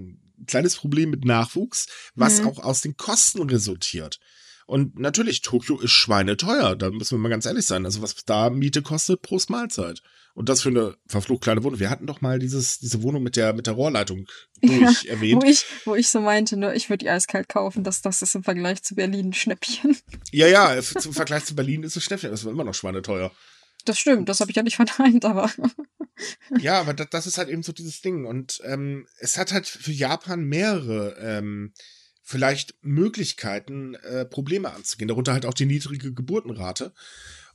Speaker 3: kleines Problem mit Nachwuchs, was mhm. auch aus den Kosten resultiert. Und natürlich, Tokio ist schweineteuer, da müssen wir mal ganz ehrlich sein. Also was da Miete kostet pro Malzeit. Und das für eine verflucht kleine Wohnung. Wir hatten doch mal dieses, diese Wohnung mit der, mit der Rohrleitung durch ja, erwähnt.
Speaker 1: Wo ich, wo ich so meinte, ne, ich würde die eiskalt kaufen, dass das ist im Vergleich zu Berlin ein Schnäppchen.
Speaker 3: Ja, ja, zum Vergleich zu Berlin ist es Schnäppchen. Das war immer noch schweineteuer.
Speaker 1: Das stimmt, das habe ich ja nicht verneint, aber.
Speaker 3: ja, aber das, das, ist halt eben so dieses Ding. Und ähm, es hat halt für Japan mehrere ähm, vielleicht Möglichkeiten, äh, Probleme anzugehen. Darunter halt auch die niedrige Geburtenrate.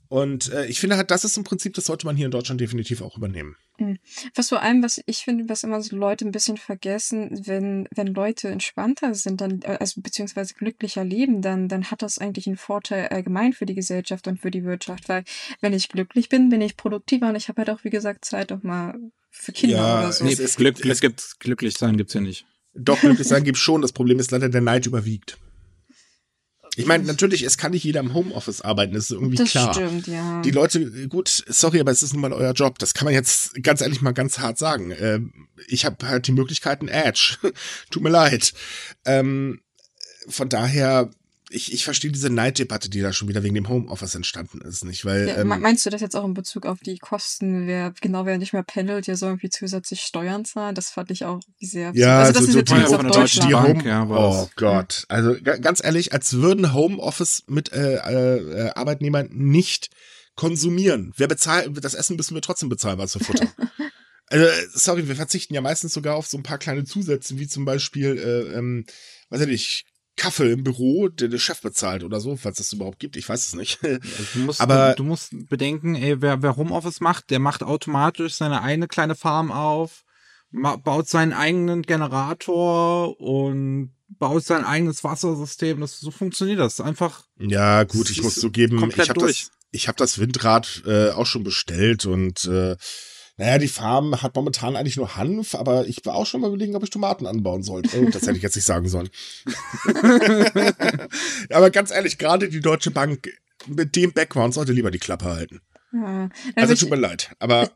Speaker 3: Und äh, ich finde halt, das ist im Prinzip, das sollte man hier in Deutschland definitiv auch übernehmen.
Speaker 1: Mhm. Was vor allem, was ich finde, was immer so Leute ein bisschen vergessen, wenn, wenn Leute entspannter sind, dann, äh, also beziehungsweise glücklicher leben, dann, dann hat das eigentlich einen Vorteil allgemein für die Gesellschaft und für die Wirtschaft. Weil wenn ich glücklich bin, bin ich produktiver und ich habe halt auch, wie gesagt, Zeit auch mal für Kinder ja, oder so.
Speaker 2: Nee, es, Glück, es gibt glücklich sein gibt's ja nicht.
Speaker 3: Doch, glücklich sein gibt's schon. Das Problem ist leider, der Neid überwiegt. Ich meine, natürlich, es kann nicht jeder im Homeoffice arbeiten, das ist irgendwie
Speaker 1: das
Speaker 3: klar.
Speaker 1: Stimmt, ja.
Speaker 3: Die Leute, gut, sorry, aber es ist nun mal euer Job. Das kann man jetzt ganz ehrlich mal ganz hart sagen. Ähm, ich habe halt die Möglichkeiten Edge. Tut mir leid. Ähm, von daher, ich, ich verstehe diese Neiddebatte, die da schon wieder wegen dem Homeoffice entstanden ist, nicht? Weil,
Speaker 1: ja,
Speaker 3: ähm,
Speaker 1: meinst du das jetzt auch in Bezug auf die Kosten? Wer, genau, wer nicht mehr pendelt, der soll irgendwie zusätzlich Steuern zahlen? Das fand ich auch sehr.
Speaker 3: Ja,
Speaker 1: also
Speaker 3: das so,
Speaker 1: ist
Speaker 3: so
Speaker 1: jetzt übrigens auf Deutschland.
Speaker 3: Die Home, ja, oh Gott. Also ganz ehrlich, als würden Homeoffice mit äh, äh, Arbeitnehmern nicht konsumieren. Wer bezahlt, das Essen müssen wir trotzdem bezahlen, was wir futtern. Also, sorry, wir verzichten ja meistens sogar auf so ein paar kleine Zusätze, wie zum Beispiel, äh, ähm, weiß ich nicht, Kaffee im Büro, der der Chef bezahlt oder so, falls es überhaupt gibt. Ich weiß es nicht.
Speaker 2: du musst, Aber du, du, musst bedenken, ey, wer, wer Homeoffice macht, der macht automatisch seine eigene kleine Farm auf, baut seinen eigenen Generator und baut sein eigenes Wassersystem. Das, so funktioniert das einfach.
Speaker 3: Ja, gut, ich muss zugeben, ich habe das, ich hab das Windrad äh, auch schon bestellt und äh, naja, die Farm hat momentan eigentlich nur Hanf, aber ich war auch schon mal überlegen, ob ich Tomaten anbauen sollte. Oh, das hätte ich jetzt nicht sagen sollen. aber ganz ehrlich, gerade die Deutsche Bank mit dem Background sollte lieber die Klappe halten. Ja, also tut mir leid. Aber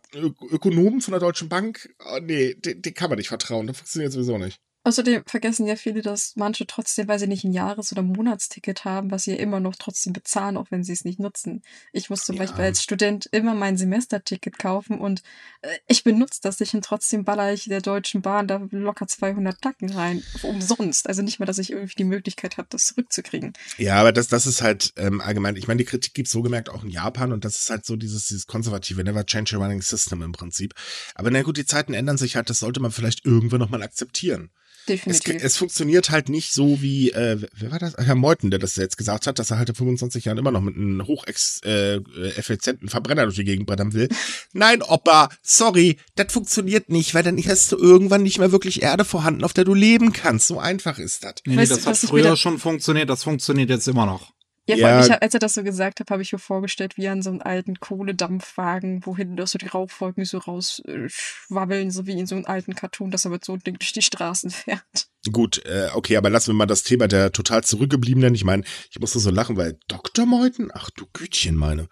Speaker 3: Ökonomen von der Deutschen Bank, oh nee, den, den kann man nicht vertrauen. Das funktioniert sowieso nicht.
Speaker 1: Außerdem vergessen ja viele, dass manche trotzdem, weil sie nicht ein Jahres- oder Monatsticket haben, was sie ja immer noch trotzdem bezahlen, auch wenn sie es nicht nutzen. Ich muss zum ja. Beispiel als Student immer mein Semesterticket kaufen und äh, ich benutze das nicht und trotzdem baller ich der Deutschen Bahn da locker 200 Tacken rein, umsonst. Also nicht mal, dass ich irgendwie die Möglichkeit habe, das zurückzukriegen.
Speaker 3: Ja, aber das, das ist halt ähm, allgemein, ich meine, die Kritik gibt es so gemerkt auch in Japan und das ist halt so dieses, dieses konservative, never change a running system im Prinzip. Aber na gut, die Zeiten ändern sich halt, das sollte man vielleicht irgendwann nochmal akzeptieren.
Speaker 1: Definitiv.
Speaker 3: Es, es, funktioniert halt nicht so wie, äh, wer war das? Herr Meuthen, der das jetzt gesagt hat, dass er halt in 25 Jahren immer noch mit einem hocheffizienten äh, Verbrenner durch die Gegend brettern will. Nein, Opa, sorry, das funktioniert nicht, weil dann hast du irgendwann nicht mehr wirklich Erde vorhanden, auf der du leben kannst. So einfach ist das.
Speaker 2: Nee, nee das hat früher schon funktioniert, das funktioniert jetzt immer noch.
Speaker 1: Ja, vor allem, ich, als er das so gesagt hat, habe ich mir vorgestellt, wie er an so einem alten Kohledampfwagen, wo hinten so die Rauchwolken so rausschwabbeln, so wie in so einem alten Cartoon, dass er mit so einem Ding durch die Straßen fährt.
Speaker 3: Gut, äh, okay, aber lassen wir mal das Thema der total zurückgebliebenen. Ich meine, ich musste so lachen, weil Dr. Meuthen, ach du Gütchen, meine.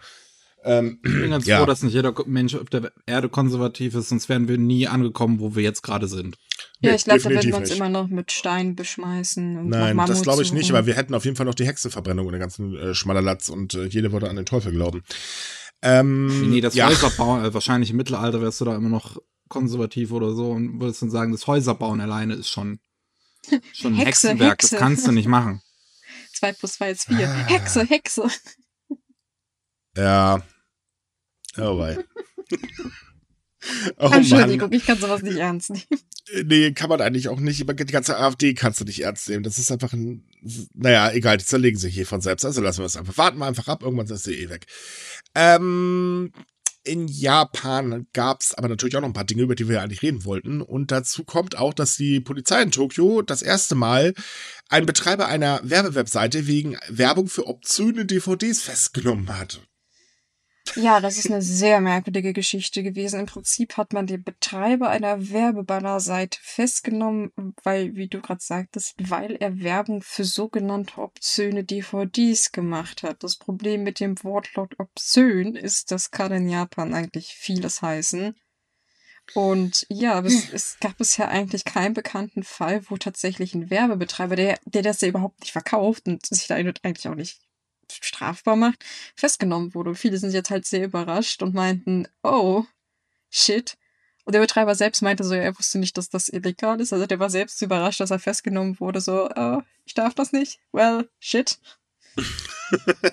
Speaker 2: Ähm, ich bin ganz ja. froh, dass nicht jeder Mensch auf der Erde konservativ ist, sonst wären wir nie angekommen, wo wir jetzt gerade sind.
Speaker 1: Ja, ich glaube, da würden wir uns nicht. immer noch mit Stein beschmeißen.
Speaker 3: Nein, das glaube ich nicht, weil wir hätten auf jeden Fall noch die Hexenverbrennung und den ganzen äh, Schmalerlatz und äh, jede würde an den Teufel glauben.
Speaker 2: Ähm, nee, das ja. Häuserbauen, äh, wahrscheinlich im Mittelalter wärst du da immer noch konservativ oder so und würdest dann sagen, das Häuserbauen alleine ist schon, schon ein Hexe, Hexenwerk, Hexe. das kannst du nicht machen.
Speaker 1: 2 plus 2 ist 4. Ah. Hexe, Hexe.
Speaker 3: Ja. Oh wei.
Speaker 1: Oh, Entschuldigung, Mann. ich kann sowas nicht ernst nehmen.
Speaker 3: Nee, kann man eigentlich auch nicht. Die ganze AfD kannst du nicht ernst nehmen. Das ist einfach ein, naja, egal, die zerlegen sich hier von selbst. Also lassen wir es einfach. Warten wir einfach ab, irgendwann ist sie eh weg. Ähm, in Japan gab es aber natürlich auch noch ein paar Dinge, über die wir eigentlich reden wollten. Und dazu kommt auch, dass die Polizei in Tokio das erste Mal einen Betreiber einer Werbewebseite wegen Werbung für obszöne DVDs festgenommen hat.
Speaker 1: Ja, das ist eine sehr merkwürdige Geschichte gewesen. Im Prinzip hat man den Betreiber einer Werbebannerseite festgenommen, weil, wie du gerade sagtest, weil er Werbung für sogenannte obszöne DVDs gemacht hat. Das Problem mit dem Wortlaut obszön ist, das kann in Japan eigentlich vieles heißen. Und ja, es, es gab bisher eigentlich keinen bekannten Fall, wo tatsächlich ein Werbebetreiber, der, der das ja überhaupt nicht verkauft und sich da eigentlich auch nicht strafbar macht, festgenommen wurde. Viele sind jetzt halt sehr überrascht und meinten, oh, shit. Und der Betreiber selbst meinte so, er wusste nicht, dass das illegal ist. Also der war selbst überrascht, dass er festgenommen wurde. So, oh, ich darf das nicht. Well, shit.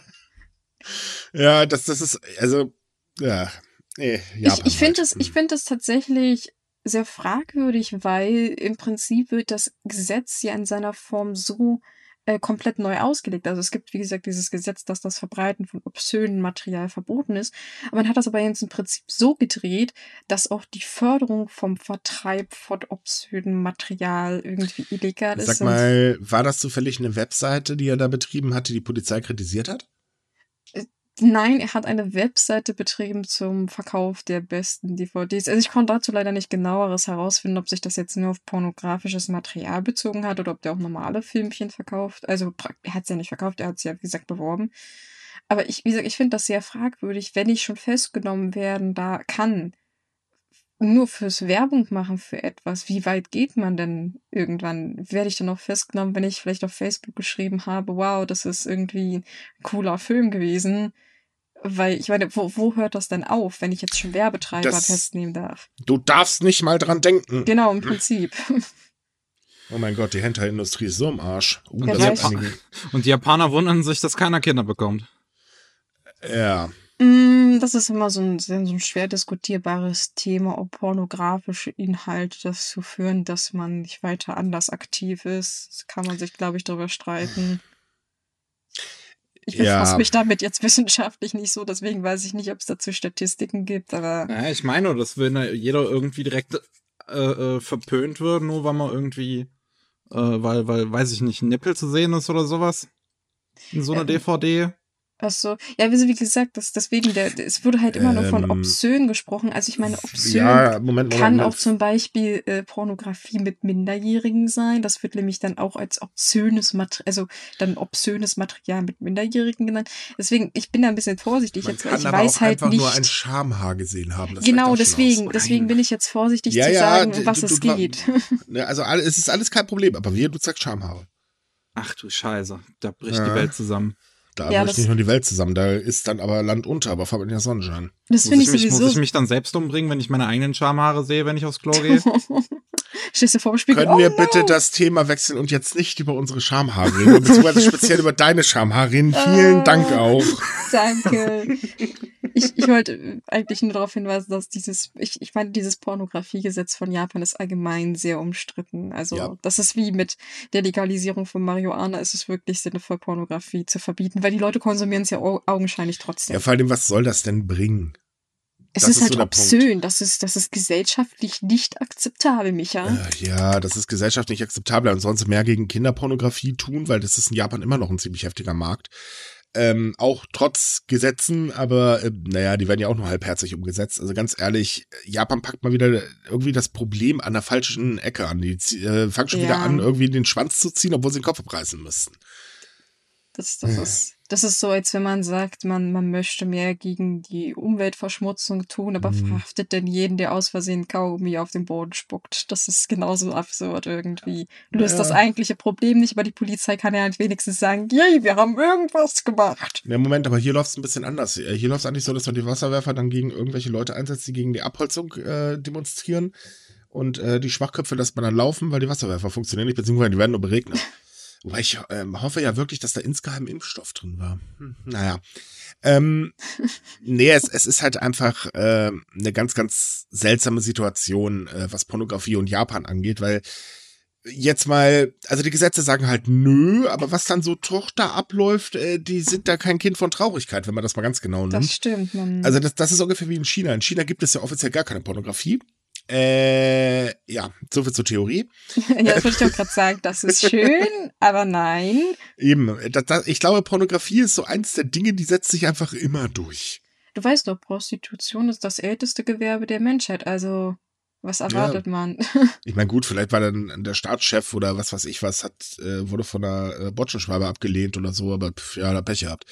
Speaker 3: ja, das, das ist, also, ja. Nee,
Speaker 1: Japan ich ich finde es halt. find tatsächlich sehr fragwürdig, weil im Prinzip wird das Gesetz ja in seiner Form so äh, komplett neu ausgelegt. Also es gibt, wie gesagt, dieses Gesetz, dass das Verbreiten von obszönen Material verboten ist. Aber man hat das aber jetzt im Prinzip so gedreht, dass auch die Förderung vom Vertreib von obszönen Material irgendwie illegal ist.
Speaker 3: Sag mal, war das zufällig eine Webseite, die er da betrieben hatte, die die Polizei kritisiert hat?
Speaker 1: Nein, er hat eine Webseite betrieben zum Verkauf der besten DVDs. Also ich konnte dazu leider nicht genaueres herausfinden, ob sich das jetzt nur auf pornografisches Material bezogen hat oder ob der auch normale Filmchen verkauft. Also er hat es ja nicht verkauft, er hat es ja, wie gesagt, beworben. Aber ich, wie gesagt, ich finde das sehr fragwürdig, wenn ich schon festgenommen werden da kann, nur fürs Werbung machen für etwas. Wie weit geht man denn irgendwann? Werde ich dann auch festgenommen, wenn ich vielleicht auf Facebook geschrieben habe, wow, das ist irgendwie ein cooler Film gewesen? Weil ich meine, wo, wo hört das denn auf, wenn ich jetzt schon Werbetreiber das, festnehmen darf?
Speaker 3: Du darfst nicht mal dran denken.
Speaker 1: Genau, im Prinzip.
Speaker 3: Oh mein Gott, die Hentai-Industrie ist so im Arsch.
Speaker 2: Uh, und, die und die Japaner wundern sich, dass keiner Kinder bekommt.
Speaker 3: Ja.
Speaker 1: Mm, das ist immer so ein, so ein schwer diskutierbares Thema, ob pornografische Inhalte dazu führen, dass man nicht weiter anders aktiv ist. Das kann man sich, glaube ich, darüber streiten. Ich befasse ja. mich damit jetzt wissenschaftlich nicht so, deswegen weiß ich nicht, ob es dazu Statistiken gibt, aber.
Speaker 2: Ja, ich meine, dass wenn jeder irgendwie direkt äh, äh, verpönt wird, nur weil man irgendwie, äh, weil, weil, weiß ich nicht, ein Nippel zu sehen ist oder sowas. In so einer ähm, DVD.
Speaker 1: Ach so. Ja, wie gesagt, das, deswegen, der, es wurde halt immer ähm, nur von ähm, obszön gesprochen. Also ich meine, obszön ja, Moment, Moment, kann Moment. auch zum Beispiel äh, Pornografie mit Minderjährigen sein. Das wird nämlich dann auch als obszönes Material, also dann obszönes Material mit Minderjährigen genannt. Deswegen, ich bin da ein bisschen vorsichtig
Speaker 3: Man
Speaker 1: jetzt,
Speaker 3: weil ich weiß halt nicht. nur ein Schamhaar gesehen haben.
Speaker 1: Das genau, deswegen, deswegen bin ich jetzt vorsichtig ja, zu ja, sagen, um was du, es du, geht.
Speaker 3: Ne, also es ist alles kein Problem, aber wie du sagst Schamhaare.
Speaker 2: Ach du Scheiße, da bricht ja. die Welt zusammen.
Speaker 3: Da ja, bricht nicht nur die Welt zusammen, da ist dann aber Land unter, aber Farbe in der Sonnenschein.
Speaker 1: Das finde ich, ich sowieso.
Speaker 2: Muss ich mich dann selbst umbringen, wenn ich meine eigenen Schamhaare sehe, wenn ich aufs Klo gehe?
Speaker 1: Stehst du vor dem Spiegel?
Speaker 3: Können oh, wir no. bitte das Thema wechseln und jetzt nicht über unsere Schamhaare reden, beziehungsweise speziell über deine Schamhaare reden. Vielen uh, Dank auch.
Speaker 1: Danke. Ich, ich wollte eigentlich nur darauf hinweisen, dass dieses, ich, ich meine, dieses Pornografiegesetz von Japan ist allgemein sehr umstritten. Also, ja. das ist wie mit der Legalisierung von Marihuana, ist es wirklich sinnvoll, Pornografie zu verbieten, weil die Leute konsumieren es ja augenscheinlich trotzdem.
Speaker 3: Ja, vor allem, was soll das denn bringen?
Speaker 1: Es das ist, ist halt so obszön. Das ist, das ist gesellschaftlich nicht akzeptabel, Micha.
Speaker 3: Äh, ja, das ist gesellschaftlich akzeptabel. Ansonsten mehr gegen Kinderpornografie tun, weil das ist in Japan immer noch ein ziemlich heftiger Markt. Ähm, auch trotz Gesetzen, aber äh, naja, die werden ja auch nur halbherzig umgesetzt. Also ganz ehrlich, Japan packt mal wieder irgendwie das Problem an der falschen Ecke an. Die äh, fangen schon ja. wieder an, irgendwie den Schwanz zu ziehen, obwohl sie den Kopf abreißen müssten.
Speaker 1: Das, das, ist, das ist so, als wenn man sagt, man, man möchte mehr gegen die Umweltverschmutzung tun, aber mhm. verhaftet denn jeden, der aus Versehen Kaugummi auf den Boden spuckt. Das ist genauso absurd irgendwie. Löst ja. das eigentliche Problem nicht, aber die Polizei kann ja halt wenigstens sagen, yay, wir haben irgendwas gemacht.
Speaker 3: Ja, Moment, aber hier läuft es ein bisschen anders. Hier läuft es eigentlich so, dass man die Wasserwerfer dann gegen irgendwelche Leute einsetzt, die gegen die Abholzung äh, demonstrieren. Und äh, die Schwachköpfe lässt man dann laufen, weil die Wasserwerfer funktionieren nicht, beziehungsweise die werden nur beregnet. Wobei ich ähm, hoffe ja wirklich, dass da insgeheim Impfstoff drin war. Hm, naja. Ähm, nee, es, es ist halt einfach äh, eine ganz, ganz seltsame Situation, äh, was Pornografie und Japan angeht, weil jetzt mal, also die Gesetze sagen halt nö, aber was dann so Tochter abläuft, äh, die sind da kein Kind von Traurigkeit, wenn man das mal ganz genau nimmt.
Speaker 1: Das stimmt. Man
Speaker 3: also das, das ist ungefähr wie in China. In China gibt es ja offiziell gar keine Pornografie. Äh, ja, soviel zur Theorie.
Speaker 1: ja, das würde ich auch gerade sagen, das ist schön, aber nein.
Speaker 3: Eben, das, das, ich glaube, Pornografie ist so eins der Dinge, die setzt sich einfach immer durch.
Speaker 1: Du weißt doch, Prostitution ist das älteste Gewerbe der Menschheit, also was erwartet ja. man?
Speaker 3: ich meine, gut, vielleicht war dann der Staatschef oder was weiß ich was, hat, äh, wurde von der äh, Botschenschwalbe abgelehnt oder so, aber pf, ja, da Pech gehabt.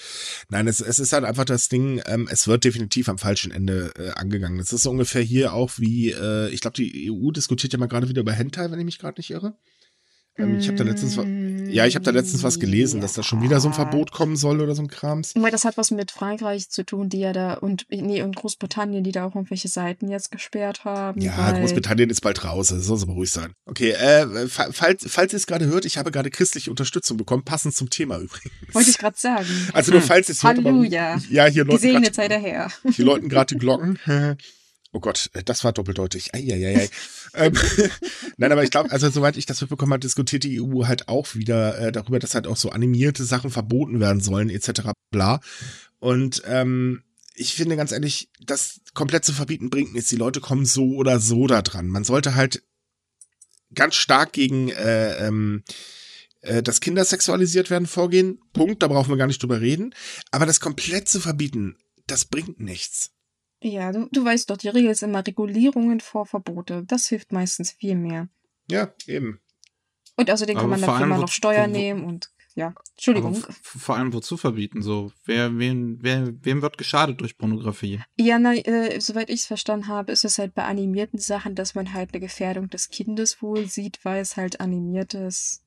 Speaker 3: Nein, es, es ist halt einfach das Ding, ähm, es wird definitiv am falschen Ende äh, angegangen. Es ist ungefähr hier auch wie, äh, ich glaube, die EU diskutiert ja mal gerade wieder über Hentai, wenn ich mich gerade nicht irre. Ähm, ich habe da letztens ja, ich habe da letztens was gelesen, dass da schon wieder so ein Verbot kommen soll oder so ein Krams.
Speaker 1: Weil das hat was mit Frankreich zu tun, die ja da und nee und Großbritannien, die da auch irgendwelche Seiten jetzt gesperrt haben.
Speaker 3: Ja, Großbritannien ist bald raus, das soll aber ruhig sein. Okay, äh, falls falls ihr es gerade hört, ich habe gerade christliche Unterstützung bekommen, passend zum Thema übrigens.
Speaker 1: Wollte ich gerade sagen.
Speaker 3: Also nur falls es
Speaker 1: hört, Halleluja.
Speaker 3: Aber, ja, hier
Speaker 1: läuten Gesegnet sei der Herr.
Speaker 3: Hier läuten gerade die Glocken. Oh Gott, äh, das war doppeldeutig. Eieiei. Ähm, Nein, aber ich glaube, also soweit ich das mitbekommen habe, diskutiert die EU halt auch wieder äh, darüber, dass halt auch so animierte Sachen verboten werden sollen, etc. bla. Und ähm, ich finde ganz ehrlich, das komplett zu verbieten bringt nichts. Die Leute kommen so oder so da dran. Man sollte halt ganz stark gegen äh, ähm, äh, dass Kinder sexualisiert werden vorgehen. Punkt, da brauchen wir gar nicht drüber reden. Aber das komplett zu verbieten, das bringt nichts.
Speaker 1: Ja, du, du weißt doch, die Regel ist immer Regulierungen vor Verbote. Das hilft meistens viel mehr.
Speaker 3: Ja, eben.
Speaker 1: Und außerdem kann man dafür immer noch Steuern nehmen und ja. Entschuldigung.
Speaker 2: vor allem wozu verbieten? So, wer, wen, wer, wem wird geschadet durch Pornografie?
Speaker 1: Ja, na, äh, soweit ich es verstanden habe, ist es halt bei animierten Sachen, dass man halt eine Gefährdung des Kindes wohl sieht, weil es halt animiert ist.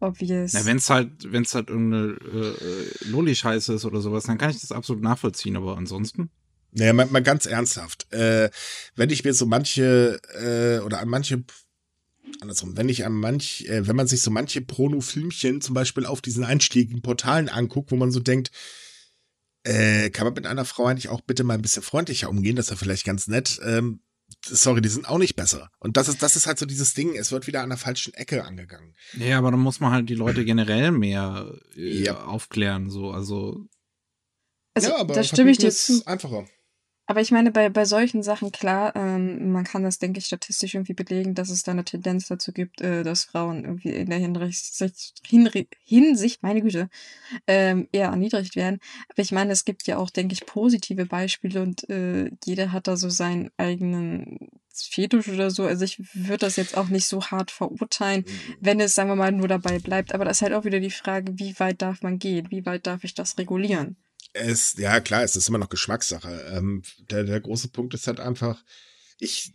Speaker 1: Obvious.
Speaker 2: Na, wenn es halt, wenn es halt irgendeine äh, äh, Lolli-Scheiße ist oder sowas, dann kann ich das absolut nachvollziehen, aber ansonsten?
Speaker 3: Naja, mal, mal ganz ernsthaft. Äh, wenn ich mir so manche äh, oder an manche andersrum, wenn ich an manch, äh, wenn man sich so manche Porno-Filmchen zum Beispiel auf diesen einschlägigen Portalen anguckt, wo man so denkt, äh, kann man mit einer Frau eigentlich auch bitte mal ein bisschen freundlicher umgehen, das ist ja vielleicht ganz nett. Ähm, sorry, die sind auch nicht besser. Und das ist, das ist halt so dieses Ding, es wird wieder an der falschen Ecke angegangen.
Speaker 2: Ja, aber dann muss man halt die Leute generell mehr äh, ja. aufklären, so, also.
Speaker 1: Also, ja, aber da stimme ich dir zu. Einfacher. Aber ich meine, bei, bei solchen Sachen, klar, ähm, man kann das, denke ich, statistisch irgendwie belegen, dass es da eine Tendenz dazu gibt, äh, dass Frauen irgendwie in der Hinsicht, Hinsicht meine Güte, ähm, eher erniedrigt werden. Aber ich meine, es gibt ja auch, denke ich, positive Beispiele und äh, jeder hat da so seinen eigenen Fetisch oder so. Also ich würde das jetzt auch nicht so hart verurteilen, mhm. wenn es, sagen wir mal, nur dabei bleibt. Aber das ist halt auch wieder die Frage, wie weit darf man gehen? Wie weit darf ich das regulieren?
Speaker 3: Es, ja, klar, es ist immer noch Geschmackssache. Ähm, der, der große Punkt ist halt einfach, ich,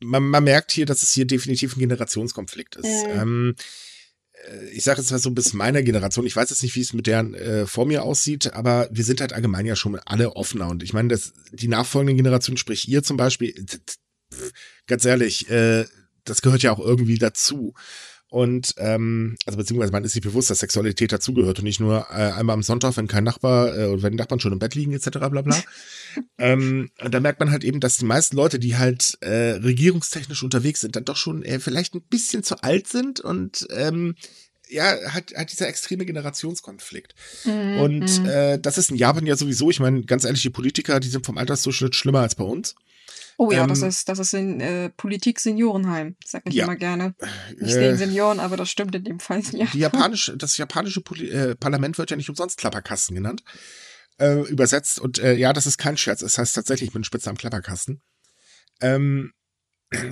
Speaker 3: man, man merkt hier, dass es hier definitiv ein Generationskonflikt ist. Mhm. Ähm, äh, ich sage jetzt mal so bis meiner Generation, ich weiß jetzt nicht, wie es mit der äh, vor mir aussieht, aber wir sind halt allgemein ja schon alle offener. Und ich meine, dass die nachfolgende Generation, sprich ihr zum Beispiel, ganz ehrlich, äh, das gehört ja auch irgendwie dazu. Und ähm, also beziehungsweise man ist sich bewusst, dass Sexualität dazugehört und nicht nur äh, einmal am Sonntag, wenn kein Nachbar äh, oder wenn Nachbarn schon im Bett liegen etc. bla bla. ähm, und da merkt man halt eben, dass die meisten Leute, die halt äh, regierungstechnisch unterwegs sind, dann doch schon äh, vielleicht ein bisschen zu alt sind und ähm, ja, hat, hat dieser extreme Generationskonflikt. Mhm. Und mhm. äh, das ist in Japan ja sowieso, ich meine, ganz ehrlich, die Politiker, die sind vom Altersdurchschnitt schlimmer als bei uns.
Speaker 1: Oh ja,
Speaker 3: Ähm,
Speaker 1: das ist, das ist in äh, Politik Seniorenheim, sag ich
Speaker 3: Ja.
Speaker 1: immer gerne. Nicht
Speaker 3: Äh,
Speaker 1: den Senioren, aber das stimmt in dem Fall. Ja.
Speaker 3: Japanische, das japanische Poli äh, Parlament wird ja nicht umsonst Klapperkasten genannt. Äh, übersetzt. Und äh, ja, das ist kein Scherz. Es heißt tatsächlich mit Spitze am Klapperkasten. Ähm,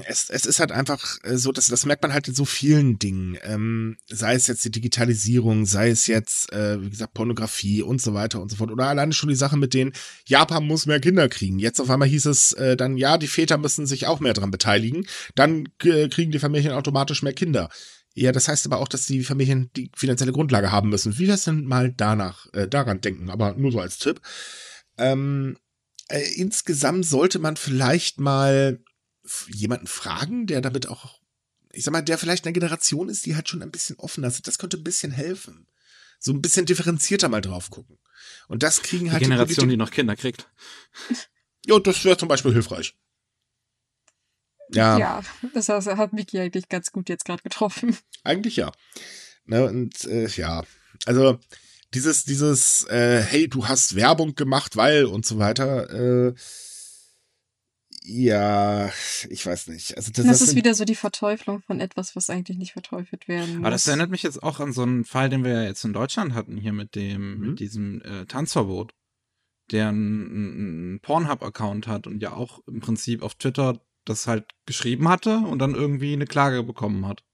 Speaker 3: es, es ist halt einfach äh, so, dass das merkt man halt in so vielen Dingen. Ähm, sei es jetzt die Digitalisierung, sei es jetzt, äh, wie gesagt, Pornografie und so weiter und so fort. Oder alleine schon die Sache mit denen, Japan muss mehr Kinder kriegen. Jetzt auf einmal hieß es äh, dann, ja, die Väter müssen sich auch mehr dran beteiligen. Dann äh, kriegen die Familien automatisch mehr Kinder. Ja, das heißt aber auch, dass die Familien die finanzielle Grundlage haben müssen. Wie das denn mal danach, äh, daran denken, aber nur so als Tipp. Ähm, äh, insgesamt sollte man vielleicht mal jemanden fragen, der damit auch, ich sag mal, der vielleicht eine Generation ist, die halt schon ein bisschen offener ist. Das könnte ein bisschen helfen. So ein bisschen differenzierter mal drauf gucken. Und das kriegen
Speaker 2: Die
Speaker 3: halt
Speaker 2: Generation, die
Speaker 3: Politik-
Speaker 2: noch Kinder kriegt.
Speaker 3: Ja, das wäre zum Beispiel hilfreich. Ja,
Speaker 1: Ja, das hat Miki eigentlich ganz gut jetzt gerade getroffen.
Speaker 3: eigentlich ja. Ne, und äh, ja, also dieses, dieses, äh, hey, du hast Werbung gemacht, weil und so weiter, äh, ja, ich weiß nicht. Also das,
Speaker 1: Das, ist wieder so die Verteuflung von etwas, was eigentlich nicht verteufelt werden muss.
Speaker 2: Aber das erinnert mich jetzt auch an so einen Fall, den wir ja jetzt in Deutschland hatten, hier mit dem,
Speaker 3: Mhm.
Speaker 2: mit diesem äh, Tanzverbot, der einen, einen Pornhub-Account hat und ja auch im Prinzip auf Twitter das halt geschrieben hatte und dann irgendwie eine Klage bekommen hat.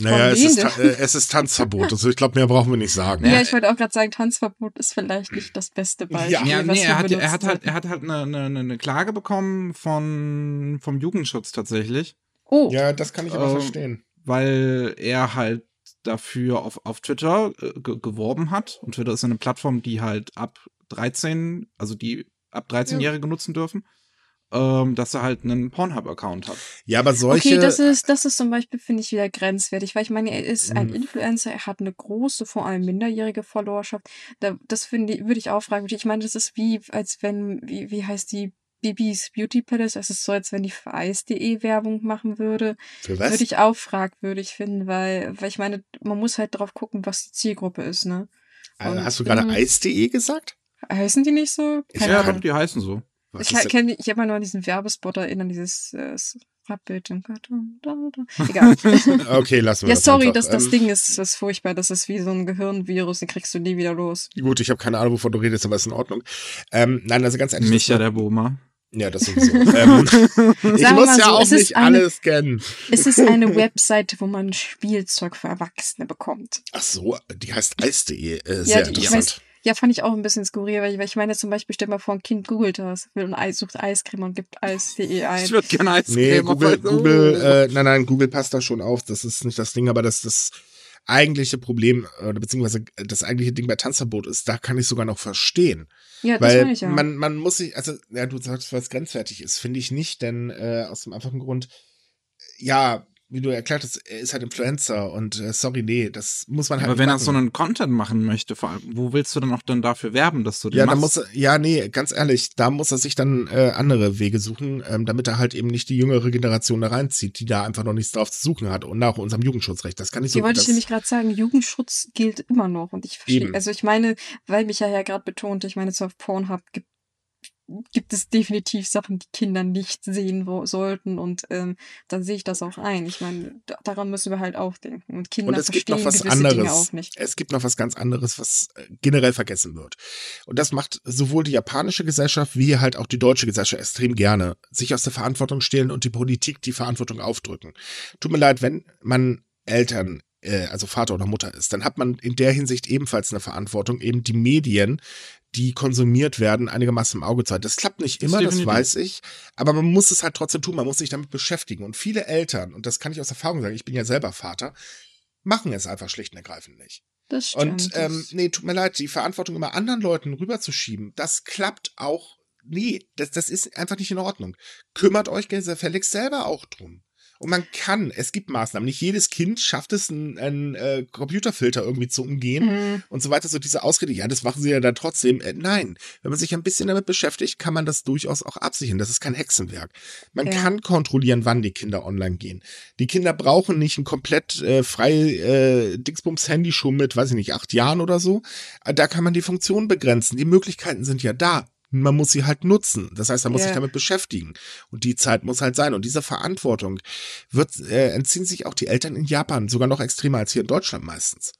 Speaker 3: Naja, es ist, äh, es ist Tanzverbot. Also ich glaube, mehr brauchen wir nicht sagen.
Speaker 1: Ja, ich wollte auch gerade sagen, Tanzverbot ist vielleicht nicht das beste Beispiel.
Speaker 3: Ja,
Speaker 2: Ja, nee, er hat, er hat halt, er hat halt eine, eine, eine Klage bekommen von, vom Jugendschutz tatsächlich,
Speaker 1: Oh,
Speaker 3: Ja, das kann ich aber
Speaker 2: Ähm,
Speaker 3: verstehen.
Speaker 2: weil er halt dafür auf, auf Twitter äh, ge geworben hat. Und Twitter ist eine Plattform, die halt ab 13, also die ab 13-Jährige nutzen dürfen, ähm, dass er halt einen Pornhub-Account hat.
Speaker 3: Ja, aber solche.
Speaker 1: okay, das ist, das ist zum Beispiel, finde ich, wieder grenzwertig, weil ich meine, er ist ein
Speaker 3: Mhm.
Speaker 1: Influencer, er hat eine große, vor allem minderjährige Followerschaft. Da, das finde ich, würde ich auch fragen. Ich meine, das ist wie, als wenn, wie, wie heißt die Bibis Beauty Palace? Es ist so, als wenn die für Eis.de Werbung machen würde.
Speaker 3: für was?
Speaker 1: Würde ich auch fragwürdig finden, weil, weil ich meine, man muss halt drauf gucken, was die Zielgruppe ist, ne? Und,
Speaker 3: Hast du gerade
Speaker 1: ähm,
Speaker 3: Eis.de gesagt?
Speaker 1: Heißen die nicht so? Keine
Speaker 2: ja, doch, die heißen so.
Speaker 3: Was
Speaker 1: Ich kenne, ich habe mal nur an diesen Werbespot erinnern, dieses äh, Rappbild im Karton. Da, da. Egal.
Speaker 3: Okay, lassen wir
Speaker 1: ja,
Speaker 3: das
Speaker 1: sorry,
Speaker 3: einfach.
Speaker 1: das, das
Speaker 3: Ähm,
Speaker 1: Ding ist, ist furchtbar. Das ist wie so ein Gehirnvirus, den kriegst du nie wieder los.
Speaker 3: Gut, ich habe keine Ahnung, wovon du redest, aber ist in Ordnung. Ähm, nein, also ganz ehrlich.
Speaker 2: Micha, der Boomer.
Speaker 3: Ja, das sowieso. ähm, ich muss ja
Speaker 1: so,
Speaker 3: auch nicht
Speaker 1: eine-
Speaker 3: alles kennen.
Speaker 1: Es ist eine Webseite, wo man Spielzeug für Erwachsene bekommt.
Speaker 3: Ach so, die heißt Eis.de. Äh,
Speaker 1: Ja,
Speaker 3: sehr
Speaker 1: die, ich
Speaker 3: interessant.
Speaker 1: weiß, ja, fand ich auch ein bisschen skurril, weil ich, weil ich meine zum Beispiel, stell mal vor, ein Kind googelt das, will Eis, sucht Eiscreme und gibt Eis.de ein.
Speaker 2: Ich würde gerne Eiscreme
Speaker 3: Nee,
Speaker 2: auf
Speaker 3: Google,
Speaker 2: Eis-
Speaker 3: Google, äh, nein, nein, Google passt da schon auf. Das ist nicht das Ding, aber das, das eigentliche Problem, oder beziehungsweise das eigentliche Ding bei Tanzverbot ist, da kann ich sogar noch verstehen.
Speaker 1: ja, das
Speaker 3: Weil
Speaker 1: meine ich ja.
Speaker 3: man, man muss sich, also, ja, du sagst, was grenzwertig ist, finde ich nicht, denn äh, aus dem einfachen Grund, ja, wie du erklärt hast, er ist halt Influencer und äh, sorry, nee, das muss man halt
Speaker 2: Aber wenn er
Speaker 3: machen.
Speaker 2: so einen Content machen möchte, vor allem, wo willst du dann auch dann dafür werben, dass du den
Speaker 3: Ja, da
Speaker 2: machst?
Speaker 3: muss er, ja, nee, ganz ehrlich, da muss er sich dann äh, andere Wege suchen, ähm, damit er halt eben nicht die jüngere Generation da reinzieht, die da einfach noch nichts drauf zu suchen hat und nach unserem Jugendschutzrecht. Das kann ich so
Speaker 1: Die wollte
Speaker 3: das,
Speaker 1: ich nämlich gerade sagen, Jugendschutz gilt immer noch. Und ich verstehe, also ich meine, weil Micha ja gerade betonte, ich meine, so auf Pornhub gibt, gibt es definitiv Sachen, die Kinder nicht sehen wo, sollten. Und ähm, dann sehe ich das auch ein. Ich meine, da, daran müssen wir halt auch denken. Und Kinder
Speaker 3: Und es gibt
Speaker 1: verstehen
Speaker 3: noch was
Speaker 1: gewisse Dinge
Speaker 3: anderes.
Speaker 1: auch nicht.
Speaker 3: Es gibt noch was ganz anderes, was äh, generell vergessen wird. Und das macht sowohl die japanische Gesellschaft wie halt auch die deutsche Gesellschaft extrem gerne. Sich aus der Verantwortung stehlen und die Politik die Verantwortung aufdrücken. Tut mir leid, wenn man Eltern, äh, also Vater oder Mutter ist, dann hat man in der Hinsicht ebenfalls eine Verantwortung, eben die Medien, die konsumiert werden, einigermaßen im Auge zu halten. Das klappt nicht
Speaker 2: Das
Speaker 3: immer, das
Speaker 2: definitiv.
Speaker 3: weiß ich, aber man muss es halt trotzdem tun, man muss sich damit beschäftigen. Und viele Eltern, und das kann ich aus Erfahrung sagen, ich bin ja selber Vater, machen es einfach schlicht und ergreifend nicht.
Speaker 1: Das stimmt.
Speaker 3: Und ähm,
Speaker 1: das-
Speaker 3: nee, tut mir leid, die Verantwortung immer anderen Leuten rüberzuschieben, das klappt auch. Nee, das, das ist einfach nicht in Ordnung. Kümmert euch gefälligst selber auch drum. Und man kann, es gibt Maßnahmen. Nicht jedes Kind schafft es, einen, einen äh, Computerfilter irgendwie zu umgehen
Speaker 1: Mhm.
Speaker 3: und so weiter. So diese Ausrede, ja, das machen sie ja dann trotzdem. Äh, nein, wenn man sich ein bisschen damit beschäftigt, kann man das durchaus auch absichern. Das ist kein Hexenwerk. Man
Speaker 1: Ja.
Speaker 3: kann kontrollieren, wann die Kinder online gehen. Die Kinder brauchen nicht ein komplett äh, frei äh, Dingsbums-Handy schon mit, weiß ich nicht, acht Jahren oder so. Äh, Da kann man die Funktion begrenzen. Die Möglichkeiten sind ja da. Man muss sie halt nutzen. Das heißt, man muss
Speaker 1: Ja.
Speaker 3: sich damit beschäftigen. Und die Zeit muss halt sein. Und diese Verantwortung wird, äh, entziehen sich auch die Eltern in Japan sogar noch extremer als hier in Deutschland meistens.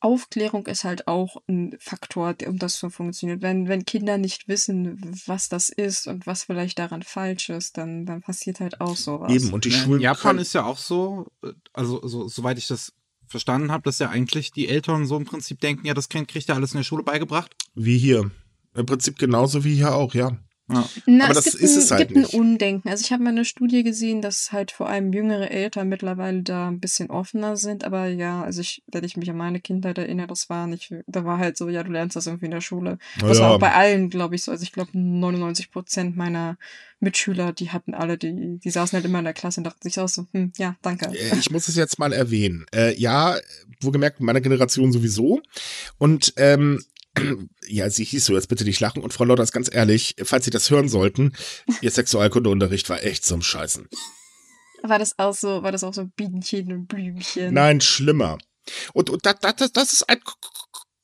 Speaker 1: Aufklärung ist halt auch ein Faktor, der- um das zu funktionieren. Wenn, wenn Kinder nicht wissen, was das ist und was vielleicht daran falsch ist, dann, dann passiert halt auch sowas.
Speaker 3: Eben. Und die
Speaker 2: Ja,
Speaker 3: Schulen
Speaker 2: in Japan ist ja auch so, äh, also so, soweit ich das verstanden habe, dass ja eigentlich die Eltern so im Prinzip denken, ja, das Kind kriegt ja alles in der Schule beigebracht.
Speaker 3: wie hier. Im Prinzip genauso wie hier auch, ja.
Speaker 2: Ja.
Speaker 1: Na,
Speaker 3: Aber
Speaker 1: es
Speaker 3: das ist
Speaker 1: ein,
Speaker 3: es halt
Speaker 1: gibt
Speaker 3: nicht.
Speaker 1: ein Undenken. Also ich habe mal eine Studie gesehen, dass halt vor allem jüngere Eltern mittlerweile da ein bisschen offener sind. Aber ja, also ich, wenn ich mich an meine Kindheit erinnere, das war nicht, da war halt so, ja, du lernst das irgendwie in der Schule. Das war
Speaker 3: Ja.
Speaker 1: auch bei allen, glaube ich, so. Also ich glaube, 99 Prozent meiner Mitschüler, die hatten alle, die, die saßen halt immer in der Klasse und dachten sich auch so, hm, ja, danke.
Speaker 3: Äh, Ich muss es jetzt mal erwähnen. Äh, ja, wo gemerkt, meiner Generation sowieso. Und ähm, ja, sie hieß so, jetzt bitte nicht lachen. Und Frau Lotters, ganz ehrlich, falls Sie das hören sollten, Ihr Sexualkundeunterricht war echt zum Scheißen.
Speaker 1: War das auch so, war das auch so Bienchen und Blümchen?
Speaker 3: Nein, schlimmer. Und, und das, das, das ist ein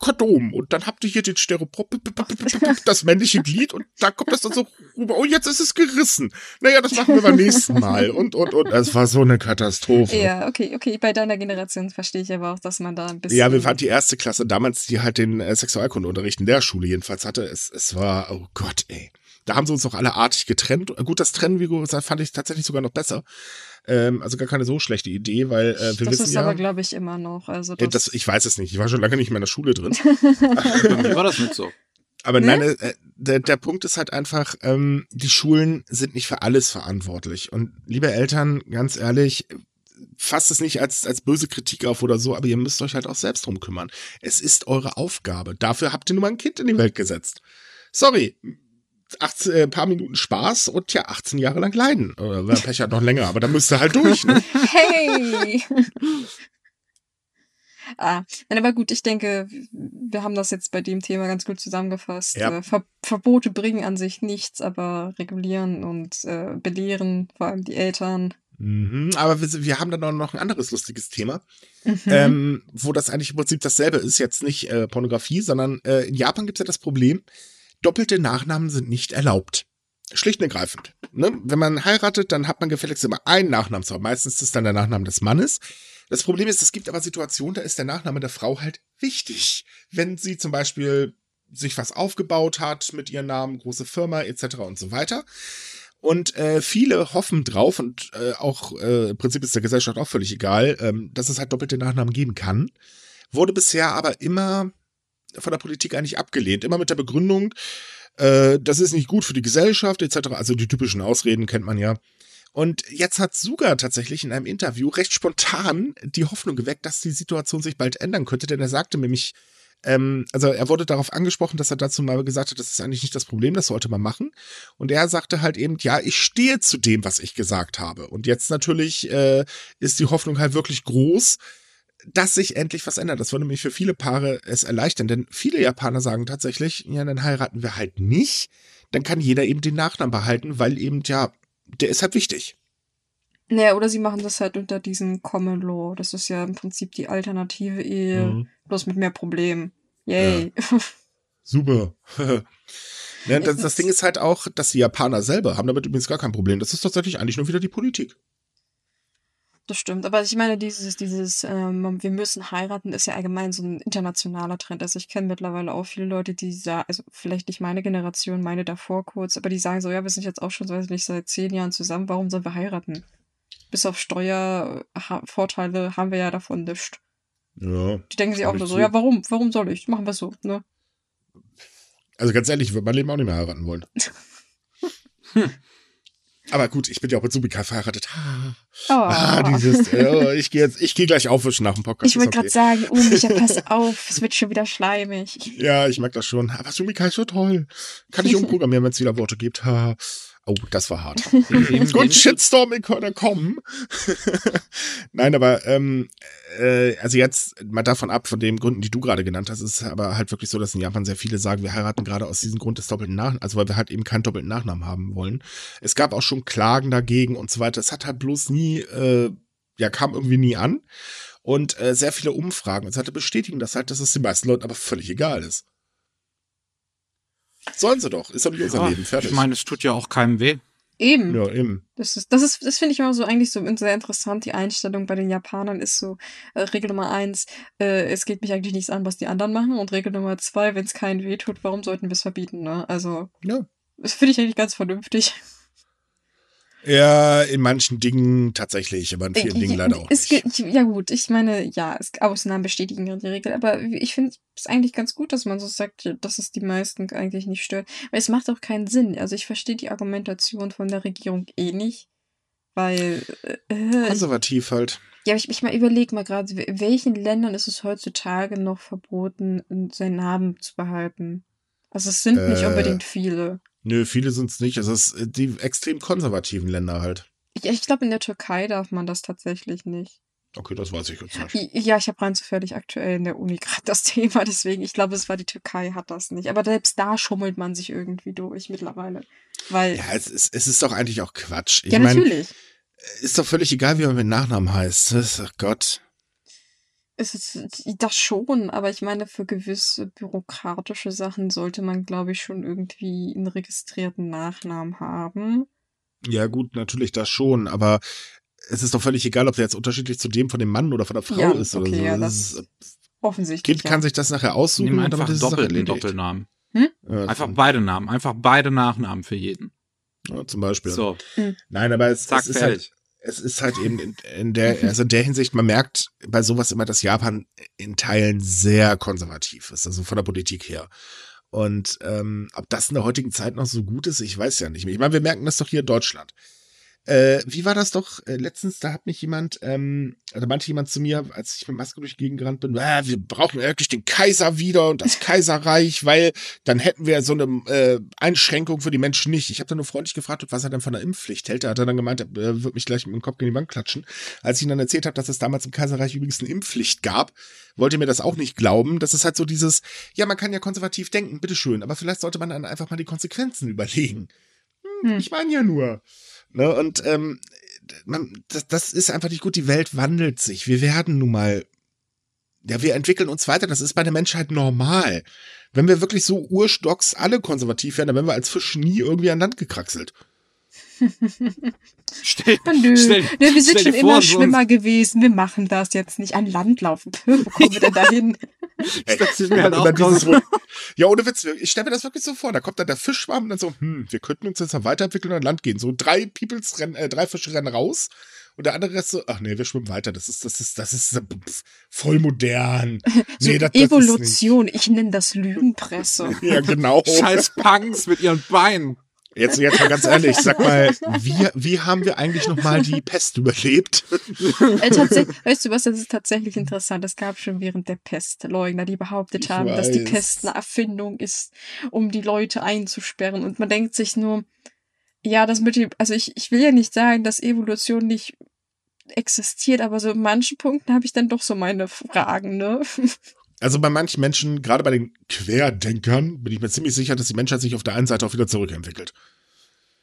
Speaker 3: Kondom. Und dann habt ihr hier den Stereoprop, das männliche Glied und da kommt das dann so rüber. Oh, jetzt ist es gerissen. Naja, das machen wir beim nächsten Mal. Und, und, und. Es war so eine Katastrophe.
Speaker 1: Ja, okay, okay. Bei deiner Generation verstehe ich aber auch, dass man da ein bisschen.
Speaker 3: Ja, wir waren die erste Klasse damals, die halt den äh, Sexualkundeunterricht in der Schule jedenfalls hatte. Es, es war, oh Gott, ey. Da haben sie uns auch alle artig getrennt. Gut, das Trennen, wie gesagt, fand ich tatsächlich sogar noch besser. Ähm, also gar keine so schlechte Idee, weil äh, wir
Speaker 1: das
Speaker 3: wissen
Speaker 1: ist
Speaker 3: ja,
Speaker 1: aber, glaube ich, immer noch. Also
Speaker 3: äh,
Speaker 1: das,
Speaker 3: das, ich weiß es nicht. Ich war schon lange nicht mehr in der Schule drin.
Speaker 2: Mir war das nicht so.
Speaker 3: Aber
Speaker 1: Ne?
Speaker 3: nein, äh, der, der Punkt ist halt einfach, ähm, die Schulen sind nicht für alles verantwortlich. Und liebe Eltern, ganz ehrlich, fasst es nicht als, als böse Kritik auf oder so, aber ihr müsst euch halt auch selbst drum kümmern. Es ist eure Aufgabe. Dafür habt ihr nun mal ein Kind in die Welt gesetzt. Sorry. 18, äh, paar Minuten Spaß und ja, 18 Jahre lang leiden. Oder wer Pech hat noch länger, aber da müsst ihr halt durch. Ne?
Speaker 1: hey! ah, nein, aber gut, ich denke, wir haben das jetzt bei dem Thema ganz gut zusammengefasst.
Speaker 3: Ja.
Speaker 1: Äh, Ver Verbote bringen an sich nichts, aber regulieren und äh, belehren, vor allem die Eltern.
Speaker 3: Mhm, aber wir, wir haben dann auch noch ein anderes lustiges Thema.
Speaker 1: Mhm.
Speaker 3: ähm, wo das eigentlich im Prinzip dasselbe ist, jetzt nicht äh, Pornografie, sondern äh, in Japan gibt es ja das Problem, doppelte Nachnamen sind nicht erlaubt. Schlicht und ergreifend. Ne? Wenn man heiratet, dann hat man gefälligst immer einen Nachnamen haben. Meistens ist es dann der Nachname des Mannes. Das Problem ist, es gibt aber Situationen, da ist der Nachname der Frau halt wichtig. Wenn sie zum Beispiel sich was aufgebaut hat mit ihrem Namen, große Firma etc. und so weiter. Und äh, viele hoffen drauf und äh, auch äh, im Prinzip ist der Gesellschaft auch völlig egal, ähm, dass es halt doppelte Nachnamen geben kann. Wurde bisher aber immer von der Politik eigentlich abgelehnt. Immer mit der Begründung, äh, das ist nicht gut für die Gesellschaft etc. Also die typischen Ausreden kennt man ja. Und jetzt hat Suga tatsächlich in einem Interview recht spontan die Hoffnung geweckt, dass die Situation sich bald ändern könnte, denn er sagte nämlich, ähm, also er wurde darauf angesprochen, dass er dazu mal gesagt hat, das ist eigentlich nicht das Problem, das sollte man machen. Und er sagte halt eben, ja, ich stehe zu dem, was ich gesagt habe. Und jetzt natürlich äh, ist die Hoffnung halt wirklich groß, dass sich endlich was ändert. Das würde nämlich für viele Paare es erleichtern, denn viele Japaner sagen tatsächlich, ja, dann heiraten wir halt nicht. Dann kann jeder eben den Nachnamen behalten, weil eben, ja, der ist halt wichtig.
Speaker 1: Naja, oder sie machen das halt unter diesem Common Law. Das ist ja im Prinzip die alternative Ehe,
Speaker 3: Mhm.
Speaker 1: bloß mit mehr Problemen. Yay.
Speaker 3: Super. ne, das, das Ding ist halt auch, dass die Japaner selber haben damit übrigens gar kein Problem. Das ist tatsächlich eigentlich nur wieder die Politik.
Speaker 1: Das stimmt, aber ich meine, dieses, dieses, ähm, wir müssen heiraten, ist ja allgemein so ein internationaler Trend. Also ich kenne mittlerweile auch viele Leute, die sagen, also vielleicht nicht meine Generation, meine davor kurz, aber die sagen so, ja, wir sind jetzt auch schon, weiß nicht, seit zehn Jahren zusammen, warum sollen wir heiraten? Bis auf Steuervorteile haben wir ja davon nichts.
Speaker 3: Ja.
Speaker 1: Die denken sich auch nur so,
Speaker 3: zu.
Speaker 1: ja, warum, warum soll ich? Machen wir so, ne?
Speaker 3: Also ganz ehrlich, ich würde mein Leben auch nicht mehr heiraten wollen. Aber gut, ich bin ja auch mit Subika verheiratet. Ah,
Speaker 1: Oh.
Speaker 3: ah dieses, äh, ich gehe jetzt, ich gehe gleich aufwischen nach dem Podcast.
Speaker 1: ich wollte
Speaker 3: ist
Speaker 1: gerade
Speaker 3: okay.
Speaker 1: sagen, oh, Micha, pass auf, es wird schon wieder schleimig.
Speaker 3: Ja, ich merke das schon. Aber Sumika ist so toll. Kann ich umprogrammieren, wenn es wieder Worte gibt. Ha. Oh, das war hart. Gut, Shitstorm könnte kommen. Nein, aber ähm, äh, also jetzt mal davon ab, von den Gründen, die du gerade genannt hast, ist es aber halt wirklich so, dass in Japan sehr viele sagen, wir heiraten gerade aus diesem Grund des doppelten Nachnamens, also weil wir halt eben keinen doppelten Nachnamen haben wollen. Es gab auch schon Klagen dagegen und so weiter. Es hat halt bloß nie, äh, ja, kam irgendwie nie an. Und äh, sehr viele Umfragen. Es hatte bestätigen das halt, dass es den meisten Leuten aber völlig egal ist. Sollen sie doch. Ist doch nicht unser
Speaker 2: Ja,
Speaker 3: Leben. Fertig.
Speaker 2: ich meine, es tut ja auch keinem weh.
Speaker 1: Eben.
Speaker 3: ja, eben.
Speaker 1: Das ist, das ist, das finde ich immer so eigentlich so sehr interessant. Die Einstellung bei den Japanern ist so, äh, Regel Nummer eins, äh, es geht mich eigentlich nichts an, was die anderen machen. Und Regel Nummer zwei, wenn es keinen weh tut, warum sollten wir es verbieten, ne? Also,
Speaker 3: Ja.
Speaker 1: das finde ich eigentlich ganz vernünftig.
Speaker 3: Ja, in manchen Dingen tatsächlich, aber in vielen
Speaker 1: Äh,
Speaker 3: Dingen leider auch
Speaker 1: es
Speaker 3: nicht.
Speaker 1: geht- Ja gut, ich meine, ja, es, Ausnahmen bestätigen die Regel, aber ich finde es eigentlich ganz gut, dass man so sagt, dass es die meisten eigentlich nicht stört. Weil es macht auch keinen Sinn. Also ich verstehe die Argumentation von der Regierung eh nicht, weil äh, ich,
Speaker 3: Konservativ halt.
Speaker 1: ja, ich, ich mal überlege mal gerade, in welchen Ländern ist es heutzutage noch verboten, seinen Namen zu behalten? Also es sind nicht
Speaker 3: Äh,
Speaker 1: unbedingt viele.
Speaker 3: Nö, viele sind's nicht. Es ist äh, die extrem konservativen Länder halt.
Speaker 1: Ich, ich glaube, in der Türkei darf man das tatsächlich nicht.
Speaker 3: Okay, das weiß ich jetzt nicht.
Speaker 1: Ja, ich habe rein zufällig aktuell in der Uni gerade das Thema, deswegen, ich glaube, es war die Türkei, hat das nicht. Aber selbst da schummelt man sich irgendwie durch mittlerweile. Weil, ja,
Speaker 3: Ja, es ist, es ist doch eigentlich auch Quatsch. Ich meine,
Speaker 1: natürlich.
Speaker 3: ist doch völlig egal, wie man mit Nachnamen heißt. Ach Gott.
Speaker 1: Es ist das schon, aber ich meine, für gewisse bürokratische Sachen sollte man, glaube ich, schon irgendwie einen registrierten Nachnamen haben.
Speaker 3: Ja, gut, natürlich das schon, aber es ist doch völlig egal, ob der jetzt unterschiedlich zu dem von dem Mann oder von der Frau
Speaker 1: Ja,
Speaker 3: ist oder
Speaker 1: okay,
Speaker 3: so.
Speaker 1: ja,
Speaker 3: das
Speaker 1: das
Speaker 3: ist,
Speaker 1: Offensichtlich.
Speaker 3: Kind
Speaker 1: ja.
Speaker 3: kann sich das nachher aussuchen
Speaker 2: Nimm
Speaker 3: und
Speaker 2: einfach doppelt einen
Speaker 3: erledigt.
Speaker 2: Doppelnamen.
Speaker 3: Ja,
Speaker 2: Einfach beide Namen. Einfach beide Nachnamen für jeden.
Speaker 3: ja, zum Beispiel.
Speaker 2: So,
Speaker 3: Nein, aber es,
Speaker 2: zack,
Speaker 3: es ist halt,
Speaker 2: fertig.
Speaker 3: Es ist halt eben in, in der, also in der Hinsicht, man merkt bei sowas immer, dass Japan in Teilen sehr konservativ ist, also von der Politik her. Und ähm, ob das in der heutigen Zeit noch so gut ist, ich weiß ja nicht mehr. Ich meine, wir merken das doch hier in Deutschland. Äh, wie war das doch äh, letztens? Da hat mich jemand, ähm, da meinte jemand zu mir, als ich mit Maske durch die Gegend gerannt bin, ah, wir brauchen wirklich den Kaiser wieder und das Kaiserreich, weil dann hätten wir so eine äh, Einschränkung für die Menschen nicht. Ich habe dann nur freundlich gefragt, was er dann von der Impfpflicht hält. Da hat er dann gemeint, er wird mich gleich mit dem Kopf gegen die Wand klatschen. Als ich ihm dann erzählt habe, dass es damals im Kaiserreich übrigens eine Impfpflicht gab, wollte er mir das auch nicht glauben. Das ist halt so dieses, ja, man kann ja konservativ denken, bitteschön, aber vielleicht sollte man dann einfach mal die Konsequenzen überlegen. Hm,
Speaker 1: Hm.
Speaker 3: Ich meine ja nur. Ne? Und ähm, man, das, das ist einfach nicht gut. Die Welt wandelt sich. Wir werden nun mal, ja, wir entwickeln uns weiter. Das ist bei der Menschheit normal. Wenn wir wirklich so urstocks alle konservativ wären, dann wären wir als Fisch nie irgendwie an Land gekraxelt.
Speaker 2: Stell,
Speaker 1: Nö,
Speaker 2: stell,
Speaker 1: Nö, wir sind schon immer
Speaker 2: so-
Speaker 1: schlimmer gewesen. Wir machen das jetzt nicht an Land laufen. Wo kommen wir denn dahin?
Speaker 3: Ey,
Speaker 2: Das ist mir halt auch
Speaker 3: dieses, ja, ohne Witz, ich stelle mir das wirklich so vor. Da kommt dann der Fischschwarm und dann so, hm, wir könnten uns jetzt mal weiterentwickeln und an Land gehen. So drei Peoples rennen, äh, drei Fische rennen raus und der andere Rest so, ach nee, wir schwimmen weiter. Das ist, das ist, das ist äh, pf, voll modern.
Speaker 1: So
Speaker 3: Nee, das, das ist
Speaker 1: Evolution. Ich nenne das Lügenpresse.
Speaker 3: Ja, genau.
Speaker 2: Scheiß Punks mit ihren Beinen.
Speaker 3: Jetzt, jetzt mal ganz ehrlich, sag mal, wie, wie haben wir eigentlich noch mal die Pest überlebt?
Speaker 1: Äh, weißt du was, das ist tatsächlich interessant. Es gab schon während der Pest Leugner, die behauptet haben, dass die. Pest eine Erfindung ist, um die Leute einzusperren. Und man denkt sich nur, ja, das mit dem, also ich, ich will ja nicht sagen, dass Evolution nicht existiert, aber so in manchen Punkten habe ich dann doch so meine Fragen, ne?
Speaker 3: Also bei manchen Menschen, gerade bei den Querdenkern, bin ich mir ziemlich sicher, dass die Menschheit sich auf der einen Seite auch wieder zurückentwickelt.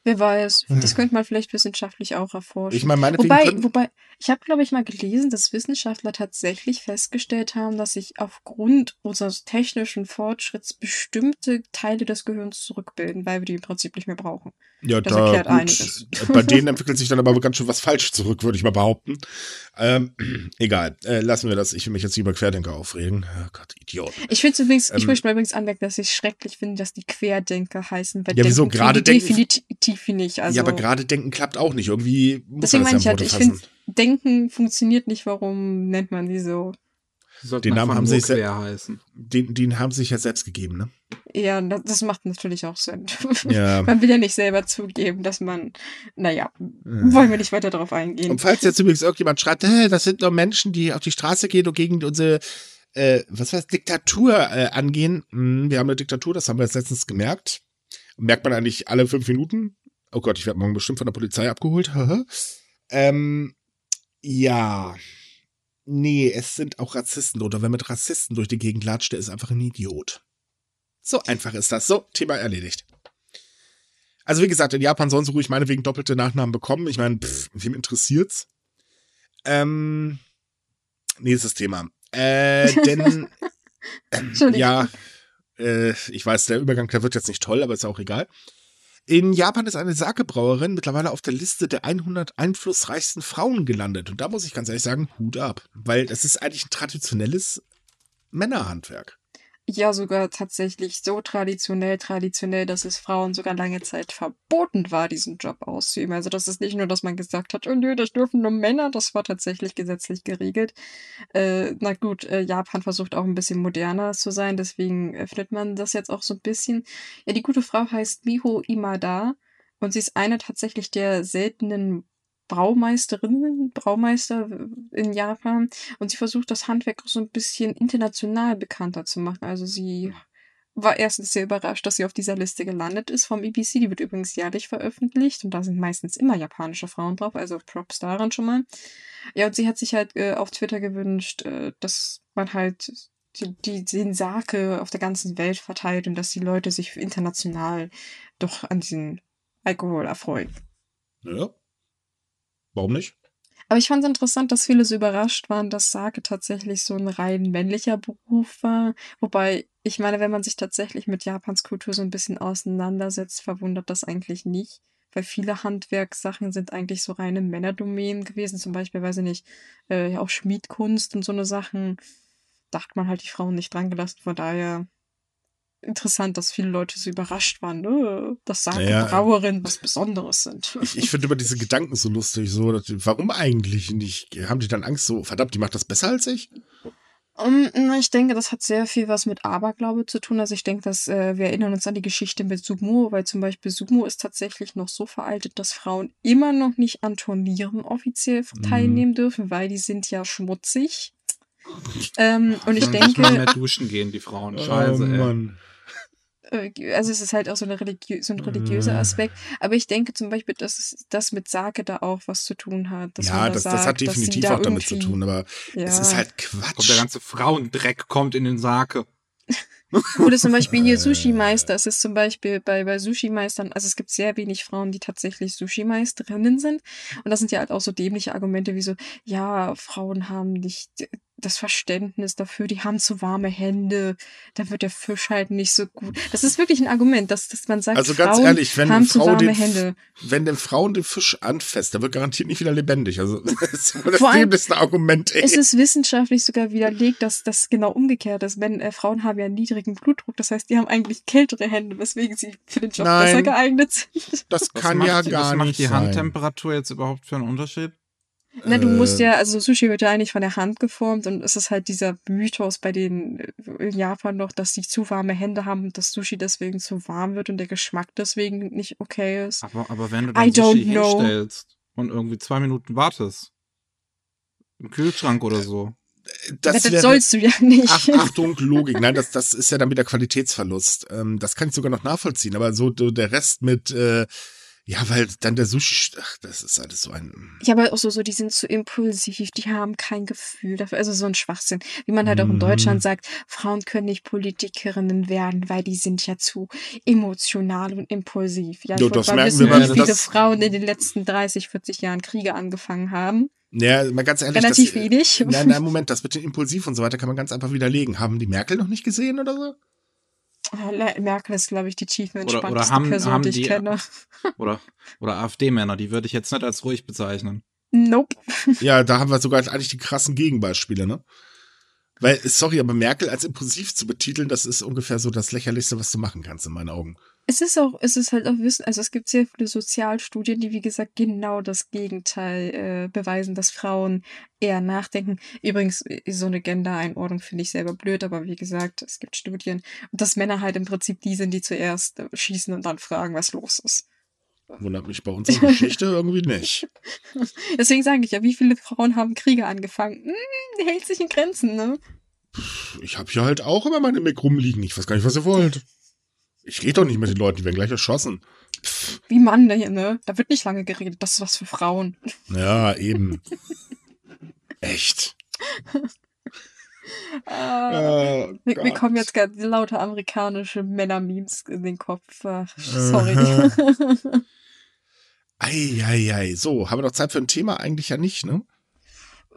Speaker 1: Wer weiß, das könnte man vielleicht wissenschaftlich auch erforschen.
Speaker 3: Ich meine, meinetwegen
Speaker 1: Wobei, wobei, ich habe, glaube ich, mal gelesen, dass Wissenschaftler tatsächlich festgestellt haben, dass sich aufgrund unseres technischen Fortschritts bestimmte Teile des Gehirns zurückbilden, weil wir die im Prinzip nicht mehr brauchen.
Speaker 3: Ja,
Speaker 1: Das
Speaker 3: da
Speaker 1: erklärt
Speaker 3: gut.
Speaker 1: einiges.
Speaker 3: Bei denen entwickelt sich dann aber ganz schön was falsch zurück, würde ich mal behaupten. Ähm, egal, äh, lassen wir das. Ich will mich jetzt nicht über Querdenker aufregen. Oh Gott, Idioten.
Speaker 1: Ich finde übrigens, ich
Speaker 3: Ähm.
Speaker 1: möchte mal übrigens anmerken, dass ich es schrecklich finde, dass die Querdenker heißen.
Speaker 3: Ja, wieso? Gerade denken-
Speaker 1: definitiv nicht. Also,
Speaker 3: ja, aber gerade denken klappt auch nicht. Irgendwie muss
Speaker 1: deswegen
Speaker 3: man
Speaker 1: meine
Speaker 3: das
Speaker 1: ich
Speaker 3: ja in
Speaker 1: halt, ich finde, denken funktioniert nicht. Warum nennt man die so?
Speaker 2: Sollte
Speaker 3: Den Namen haben sie
Speaker 2: quer heißen.
Speaker 3: Den, den haben sie sich ja selbst gegeben, ne?
Speaker 1: Ja, das das macht natürlich auch Sinn.
Speaker 3: Ja.
Speaker 1: Man will ja nicht selber zugeben, dass man, naja, wollen wir nicht weiter darauf eingehen.
Speaker 3: Und falls jetzt übrigens irgendjemand schreibt, äh, das sind nur Menschen, die auf die Straße gehen und gegen unsere, äh, was weiß, Diktatur äh, angehen. Hm, wir haben eine Diktatur, das haben wir jetzt letztens gemerkt. Merkt man eigentlich alle fünf Minuten. Oh Gott, ich werde morgen bestimmt von der Polizei abgeholt. haha. ähm, ja. Nee, es sind auch Rassisten. Oder wer mit Rassisten durch die Gegend latscht, der ist einfach ein Idiot. So einfach ist das. So, Thema erledigt. Also wie gesagt, in Japan sollen sie ruhig meinetwegen doppelte Nachnamen bekommen. Ich meine, pff, wem interessiert's? Ähm, nächstes Thema. Äh, denn, ähm, ja, Äh, ich weiß, der Übergang, der wird jetzt nicht toll, aber ist auch egal. In Japan ist eine Sake-Brauerin mittlerweile auf der Liste der 100 einflussreichsten Frauen gelandet. Und da muss ich ganz ehrlich sagen, Hut ab. Weil das ist eigentlich ein traditionelles Männerhandwerk.
Speaker 1: Ja, sogar tatsächlich so traditionell, traditionell, dass es Frauen sogar lange Zeit verboten war, diesen Job auszuüben. Also das ist nicht nur, dass man gesagt hat, oh nö, das dürfen nur Männer, das war tatsächlich gesetzlich geregelt. Äh, na gut, äh, Japan versucht auch ein bisschen moderner zu sein, deswegen öffnet man das jetzt auch so ein bisschen. Ja, die gute Frau heißt Miho Imada und sie ist eine tatsächlich der seltenen Braumeisterinnen, Braumeister in Japan und sie versucht das Handwerk auch so ein bisschen international bekannter zu machen. Also sie war erstens sehr überrascht, dass sie auf dieser Liste gelandet ist vom EBC. Die wird übrigens jährlich veröffentlicht und da sind meistens immer japanische Frauen drauf, also Props daran schon mal. Ja, und sie hat sich halt äh, auf Twitter gewünscht, äh, dass man halt die, die, den Sake auf der ganzen Welt verteilt und dass die Leute sich international doch an diesen Alkohol erfreuen.
Speaker 3: Ja. Warum nicht?
Speaker 1: Aber ich fand es interessant, dass viele so überrascht waren, dass Sake tatsächlich so ein rein männlicher Beruf war. Wobei, ich meine, wenn man sich tatsächlich mit Japans Kultur so ein bisschen auseinandersetzt, verwundert das eigentlich nicht. Weil viele Handwerkssachen sind eigentlich so reine Männerdomänen gewesen. Zum Beispiel, weiß ich nicht, äh, auch Schmiedkunst und so eine Sachen. Dachte man halt die Frauen nicht dran gelassen. Von daher interessant, dass viele Leute so überrascht waren, ne? dass Sake naja, Brauerinnen was Besonderes sind.
Speaker 3: Ich, ich finde immer diese Gedanken so lustig, so, dass, warum eigentlich nicht? Haben die dann Angst, so, verdammt, die macht das besser als ich?
Speaker 1: Um, ich denke, das hat sehr viel was mit Aberglaube zu tun. Also ich denke, dass äh, wir erinnern uns an die Geschichte mit Sumo, weil zum Beispiel Sumo ist tatsächlich noch so veraltet, dass Frauen immer noch nicht an Turnieren offiziell mhm. teilnehmen dürfen, weil die sind ja schmutzig. Ähm, und ich denke. Nicht
Speaker 2: mal mehr duschen gehen, die Frauen. Oh Scheiße, oh, Mann.
Speaker 1: Ey. Äh, also es ist halt auch so, eine religiö so ein religiöser mhm. Aspekt. Aber ich denke zum Beispiel, dass das mit Sake da auch was zu tun hat.
Speaker 3: ja, das,
Speaker 1: sagt,
Speaker 3: das hat definitiv da auch damit zu tun, aber ja. es ist halt Quatsch.
Speaker 2: Und der ganze Frauendreck kommt in den Sake.
Speaker 1: Oder zum Beispiel hier Sushi-Meister. Es ist zum Beispiel bei, bei Sushi-Meistern, also es gibt sehr wenig Frauen, die tatsächlich Sushi-Meisterinnen sind. Und das sind ja halt auch so dämliche Argumente wie so, ja, Frauen haben nicht das Verständnis dafür, die haben zu warme Hände, da wird der Fisch halt nicht so gut. Das ist wirklich ein Argument, dass, dass man sagt,
Speaker 3: also ganz
Speaker 1: Frauen
Speaker 3: ehrlich, wenn haben Frau zu warme den, Hände. Wenn den Frauen den Fisch anfasst, der wird garantiert nicht wieder lebendig. Also das ist das dämlichste Argument.
Speaker 1: Ey. Es ist wissenschaftlich sogar widerlegt, dass das genau umgekehrt ist. Wenn äh, Frauen haben ja niedrigen Blutdruck, das heißt, die haben eigentlich kältere Hände, weswegen sie für den Job Nein, besser geeignet sind.
Speaker 3: Das kann ja gar was nicht macht
Speaker 2: die Handtemperatur jetzt überhaupt für einen Unterschied?
Speaker 1: Na, du musst äh. ja, also Sushi wird ja eigentlich von der Hand geformt und es ist halt dieser Mythos bei den äh, in Japan noch, dass sie zu warme Hände haben und das Sushi deswegen zu warm wird und der Geschmack deswegen nicht okay ist.
Speaker 2: Aber, aber wenn du dann I Sushi hinstellst und irgendwie zwei Minuten wartest, im Kühlschrank oder so.
Speaker 1: Das, das sollst du ja nicht. Ach,
Speaker 3: Achtung, Logik. Nein, das, das ist ja dann wieder Qualitätsverlust. Ähm, das kann ich sogar noch nachvollziehen. Aber so der Rest mit äh, ja, weil dann der Sushi, ach, das ist alles so ein.
Speaker 1: Ja, aber auch so, so, die sind zu impulsiv, die haben kein Gefühl dafür. Also so ein Schwachsinn. Wie man halt auch in mhm. Deutschland sagt, Frauen können nicht Politikerinnen werden, weil die sind ja zu emotional und impulsiv. Ja,
Speaker 3: jo, das mal wissen, wir,
Speaker 1: wie viele Frauen in den letzten 30, 40 Jahren Kriege angefangen haben.
Speaker 3: Ja, mal ganz ehrlich.
Speaker 1: Relativ das, wenig.
Speaker 3: Nein, nein, Moment, das mit den Impulsiv und so weiter kann man ganz einfach widerlegen. Haben die Merkel noch nicht gesehen oder so?
Speaker 1: Merkel ist, glaube ich, die chief entspannteste haben, Person, haben die ich kenne.
Speaker 2: Oder, oder AfD-Männer, die würde ich jetzt nicht als ruhig bezeichnen.
Speaker 1: Nope.
Speaker 3: Ja, da haben wir sogar eigentlich die krassen Gegenbeispiele, ne? Weil, sorry, aber Merkel als impulsiv zu betiteln, das ist ungefähr so das Lächerlichste, was du machen kannst, in meinen Augen.
Speaker 1: Es ist auch, es ist halt auch Wissen, also es gibt sehr viele Sozialstudien, die wie gesagt genau das Gegenteil äh, beweisen, dass Frauen eher nachdenken. Übrigens, so eine Gender-Einordnung finde ich selber blöd, aber wie gesagt, es gibt Studien. Und dass Männer halt im Prinzip die sind, die zuerst äh, schießen und dann fragen, was los ist.
Speaker 3: Wundert mich bei unserer Geschichte irgendwie nicht.
Speaker 1: Deswegen sage ich ja, wie viele Frauen haben Kriege angefangen? Hm, hält sich in Grenzen, ne?
Speaker 3: Ich habe hier halt auch immer meine Mac rumliegen. Ich weiß gar nicht, was ihr wollt. Ich rede doch nicht mit den Leuten, die werden gleich erschossen.
Speaker 1: Pff. Wie Mann, ne? Da wird nicht lange geredet. Das ist was für Frauen.
Speaker 3: Ja, eben. Echt.
Speaker 1: Uh, oh, wir, kommen jetzt ganz lauter amerikanische Männer-Memes in den Kopf. Ach, sorry.
Speaker 3: Eieiei. So, haben wir noch Zeit für ein Thema? Eigentlich ja nicht, ne?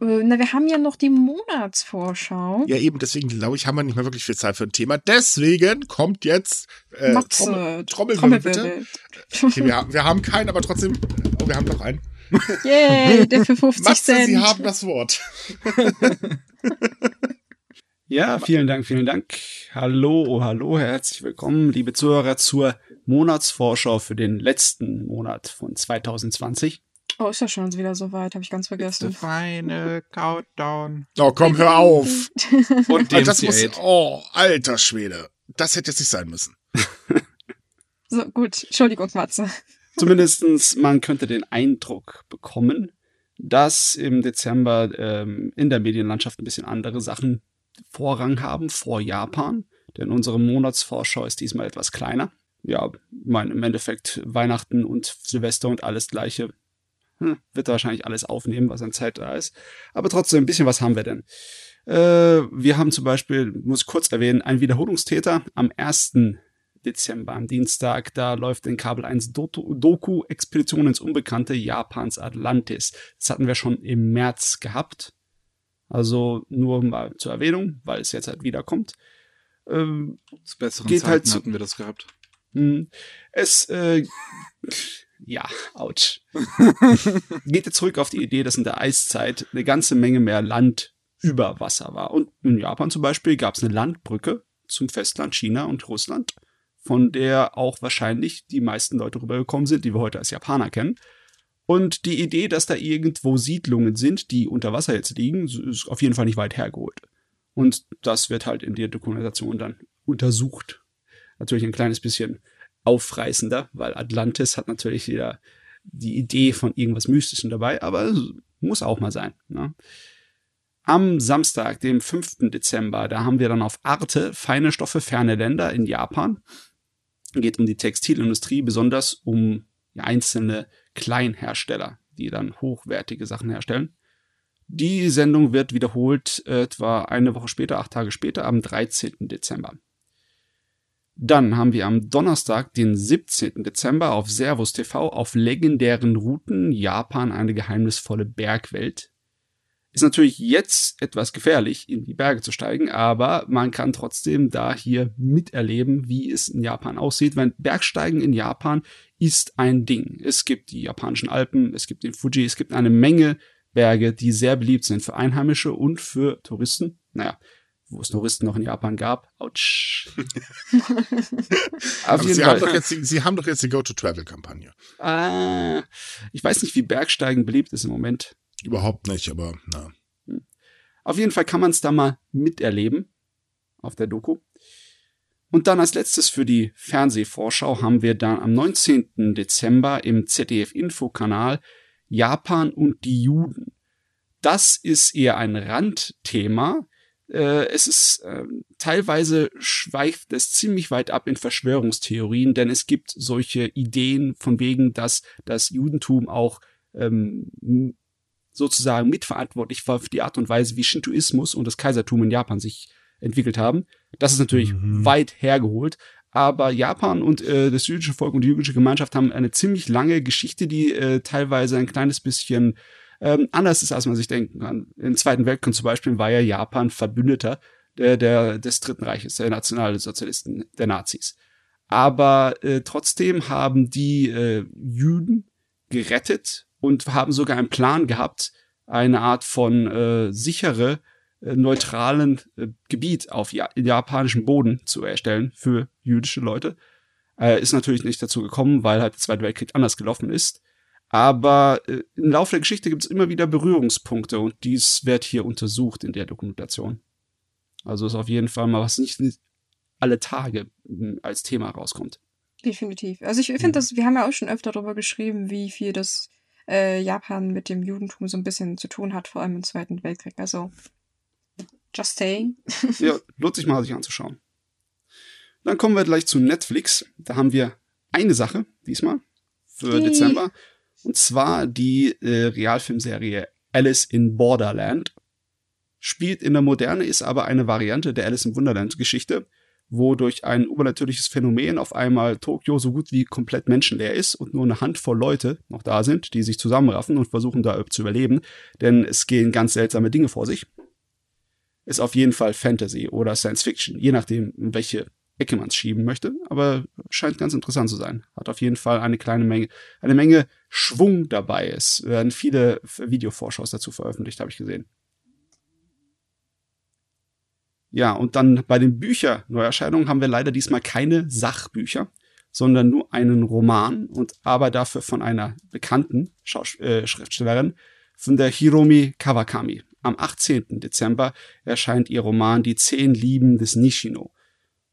Speaker 1: Äh, na, wir haben ja noch die Monatsvorschau.
Speaker 3: Ja, eben, deswegen glaube ich, haben wir nicht mehr wirklich viel Zeit für ein Thema. Deswegen kommt jetzt äh,
Speaker 1: Matze,
Speaker 3: Trommel, Trommelwirbel, bitte. Okay, wir, haben- wir haben keinen, aber trotzdem, oh, wir haben doch einen.
Speaker 1: Yay, der für 50
Speaker 3: Matze,
Speaker 1: Cent.
Speaker 3: Sie haben das Wort.
Speaker 4: Ja, vielen Dank, vielen Dank. Hallo, oh, hallo, herzlich willkommen, liebe Zuhörer, zur Monatsvorschau für den letzten Monat von 2020.
Speaker 1: oh, ist ja schon wieder so weit, habe ich ganz
Speaker 2: The
Speaker 1: vergessen.
Speaker 2: final countdown.
Speaker 3: Oh, komm, hör auf.
Speaker 2: Und
Speaker 3: Ah, das muss,
Speaker 2: DMC8.
Speaker 3: oh, alter Schwede. Das hätte jetzt nicht sein müssen.
Speaker 1: So, gut. Entschuldigung, Matze.
Speaker 4: Zumindestens, man könnte den Eindruck bekommen, dass im Dezember ähm, in der Medienlandschaft ein bisschen andere Sachen Vorrang haben vor Japan. Denn unsere Monatsvorschau ist diesmal etwas kleiner. Ja, ich meine, im Endeffekt Weihnachten und Silvester und alles gleiche. Hm, wird er wahrscheinlich alles aufnehmen, was an Zeit da ist. Aber trotzdem, ein bisschen was haben wir denn. Äh, wir haben zum Beispiel, muss ich kurz erwähnen, einen Wiederholungstäter am 1. Dezember, am Dienstag, da läuft in Kabel 1 Doto- Doku Expedition ins Unbekannte Japans Atlantis. Das hatten wir schon im März gehabt. Also nur mal zur Erwähnung, weil es jetzt halt wiederkommt. Ähm,
Speaker 2: Zu besseren Zeiten
Speaker 4: halt
Speaker 2: hatten wir das gehabt.
Speaker 4: hm, es, äh, ja, ouch. Geht jetzt zurück auf die Idee, dass in der Eiszeit eine ganze Menge mehr Land über Wasser war. Und in Japan zum Beispiel gab es eine Landbrücke zum Festland China und Russland, von der auch wahrscheinlich die meisten Leute rübergekommen sind, die wir heute als Japaner kennen. Und die Idee, dass da irgendwo Siedlungen sind, die unter Wasser jetzt liegen, ist auf jeden Fall nicht weit hergeholt. Und das wird halt in der Dokumentation dann untersucht. Natürlich ein kleines bisschen aufreißender, weil Atlantis hat natürlich wieder die Idee von irgendwas Mystischem dabei, aber es muss auch mal sein. Ne? Am Samstag, dem 5. Dezember, da haben wir dann auf Arte feine Stoffe, ferne Länder in Japan. Geht um die Textilindustrie, besonders um einzelne Kleinhersteller, die dann hochwertige Sachen herstellen. Die Sendung wird wiederholt äh, etwa eine Woche später, acht Tage später, am 13. Dezember. Dann haben wir am Donnerstag, den 17. Dezember, auf Servus TV auf legendären Routen Japan eine geheimnisvolle Bergwelt. Ist natürlich jetzt etwas gefährlich, in die Berge zu steigen, aber man kann trotzdem da hier miterleben, wie es in Japan aussieht. Weil Bergsteigen in Japan ist ein Ding. Es gibt die japanischen Alpen, es gibt den Fuji, es gibt eine Menge Berge, die sehr beliebt sind für Einheimische und für Touristen. Naja, wo es Touristen noch in Japan gab. Autsch.
Speaker 3: Aber Sie haben, doch jetzt, die- Sie haben doch jetzt die Go-to-Travel-Kampagne.
Speaker 4: Ah, ich weiß nicht, wie Bergsteigen beliebt ist im Moment.
Speaker 3: Überhaupt nicht, aber na.
Speaker 4: Auf jeden Fall kann man es da mal miterleben auf der Doku. Und dann als letztes für die Fernsehvorschau haben wir dann am 19. Dezember im ZDF-Info-Kanal Japan und die Juden. Das ist eher ein Randthema. Äh, es ist äh, teilweise schweift es ziemlich weit ab in Verschwörungstheorien, denn es gibt solche Ideen von wegen, dass das Judentum auch ähm, sozusagen mitverantwortlich war für die Art und Weise, wie Shintoismus und das Kaisertum in Japan sich entwickelt haben. Das ist natürlich
Speaker 3: Mhm.
Speaker 4: weit hergeholt. Aber Japan und äh, das jüdische Volk und die jüdische Gemeinschaft haben eine ziemlich lange Geschichte, die äh, teilweise ein kleines bisschen ähm, anders ist, als man sich denken kann. Im Zweiten Weltkrieg zum Beispiel war ja Japan Verbündeter der, der, des Dritten Reiches, der Nationalsozialisten, der Nazis. Aber äh, trotzdem haben die äh, Juden gerettet und haben sogar einen Plan gehabt, eine Art von äh, sichere, äh, neutralen äh, Gebiet auf ja japanischem Boden zu erstellen für jüdische Leute. Äh, ist natürlich nicht dazu gekommen, weil halt der Zweite Weltkrieg anders gelaufen ist. Aber äh, im Laufe der Geschichte gibt es immer wieder Berührungspunkte und dies wird hier untersucht in der Dokumentation. Also ist auf jeden Fall mal was nicht alle Tage mh, als Thema rauskommt.
Speaker 1: Definitiv. Also ich finde das, wir haben ja auch schon öfter darüber geschrieben, wie viel das äh, Japan mit dem Judentum so ein bisschen zu tun hat, vor allem im Zweiten Weltkrieg. Also just saying.
Speaker 4: Ja, lohnt sich mal sich anzuschauen. Dann kommen wir gleich zu Netflix. Da haben wir eine Sache diesmal für. Dezember. Und zwar die äh, Realfilmserie Alice in Borderland. Spielt in der Moderne, ist aber eine Variante der Alice in Wunderland Geschichte, wo durch ein übernatürliches Phänomen auf einmal Tokio so gut wie komplett menschenleer ist und nur eine Handvoll Leute noch da sind, die sich zusammenraffen und versuchen da zu überleben, denn es gehen ganz seltsame Dinge vor sich. Ist auf jeden Fall Fantasy oder Science Fiction, je nachdem, welche Ecke man es schieben möchte, aber scheint ganz interessant zu sein. Hat auf jeden Fall eine kleine Menge, eine Menge Schwung dabei. Es werden viele Videovorschaus dazu veröffentlicht, habe ich gesehen. Ja, und dann bei den Bücher-Neuerscheinungen haben wir leider diesmal keine Sachbücher, sondern nur einen Roman und aber dafür von einer bekannten Schaus äh, Schriftstellerin, von der Hiromi Kawakami. Am 18. Dezember erscheint ihr Roman Die zehn Lieben des Nishino.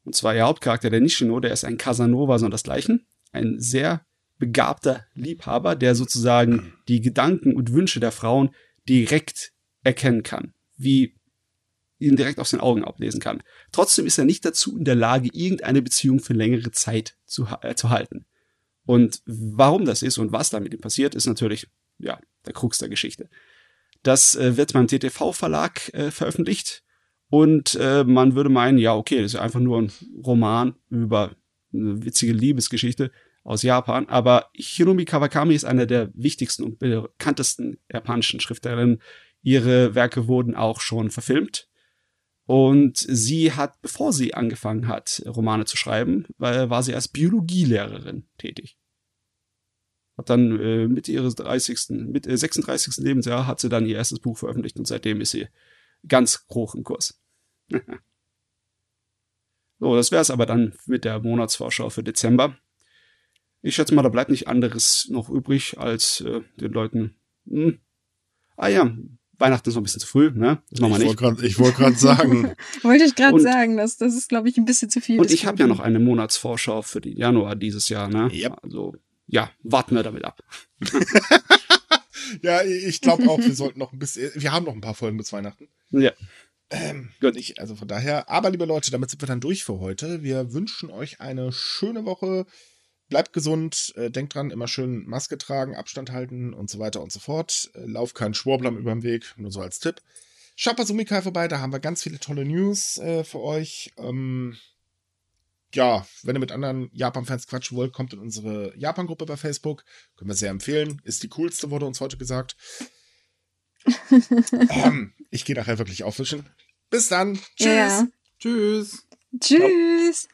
Speaker 4: Und zwar ihr Hauptcharakter, der Nishino, der ist ein Casanova sondersgleichen, ein sehr begabter Liebhaber, der sozusagen die Gedanken und Wünsche der Frauen direkt erkennen kann, wie ihn direkt aus den Augen ablesen kann. Trotzdem ist er nicht dazu in der Lage, irgendeine Beziehung für längere Zeit zu, äh, zu halten. Und warum das ist und was da mit ihm passiert, ist natürlich, ja, der Krux der Geschichte. Das äh, wird beim TTV-Verlag äh, veröffentlicht und äh, man würde meinen, ja, okay, das ist einfach nur ein Roman über eine witzige Liebesgeschichte aus Japan. Aber Hiromi Kawakami ist einer der wichtigsten und bekanntesten japanischen Schriftstellerinnen. Ihre Werke wurden auch schon verfilmt. Und sie hat, bevor sie angefangen hat, Romane zu schreiben, war sie als Biologielehrerin tätig. Hat dann äh, Mitte ihres 30., mit äh, 36. Lebensjahr hat sie dann ihr erstes Buch veröffentlicht und seitdem ist sie ganz hoch im Kurs. so, das wäre es aber dann mit der Monatsvorschau für Dezember. Ich schätze mal, da bleibt nicht anderes noch übrig, als äh, den Leuten. Hm, ah ja, Weihnachten ist noch ein bisschen zu früh, ne? Das machen wir nicht.
Speaker 3: Grad, ich wollte gerade sagen.
Speaker 1: wollte ich gerade sagen, das, das ist, glaube ich, ein bisschen zu viel.
Speaker 4: Und ich habe ja noch eine Monatsvorschau für den Januar dieses Jahr, ne?
Speaker 3: Yep.
Speaker 4: Also, ja, warten wir damit ab.
Speaker 3: ja, ich glaube auch, wir sollten noch ein bisschen, wir haben noch ein paar Folgen bis Weihnachten.
Speaker 4: Ja.
Speaker 3: Ähm, Gut. Ich, also von daher, aber liebe Leute, damit sind wir dann durch für heute. Wir wünschen euch eine schöne Woche. Bleibt gesund, äh, denkt dran, immer schön Maske tragen, Abstand halten und so weiter und so fort. Äh, lauf keinen Schwurblam über den Weg, nur so als Tipp. Schaut bei Sumikai vorbei, da haben wir ganz viele tolle News äh, für euch. Ähm, ja, wenn ihr mit anderen Japan-Fans quatschen wollt, kommt in unsere Japan-Gruppe bei Facebook. Können wir sehr empfehlen. Ist die coolste, wurde uns heute gesagt. ähm, ich gehe nachher wirklich aufwischen. Bis dann. Tschüss.
Speaker 1: Ja.
Speaker 2: Tschüss.
Speaker 1: Tschüss.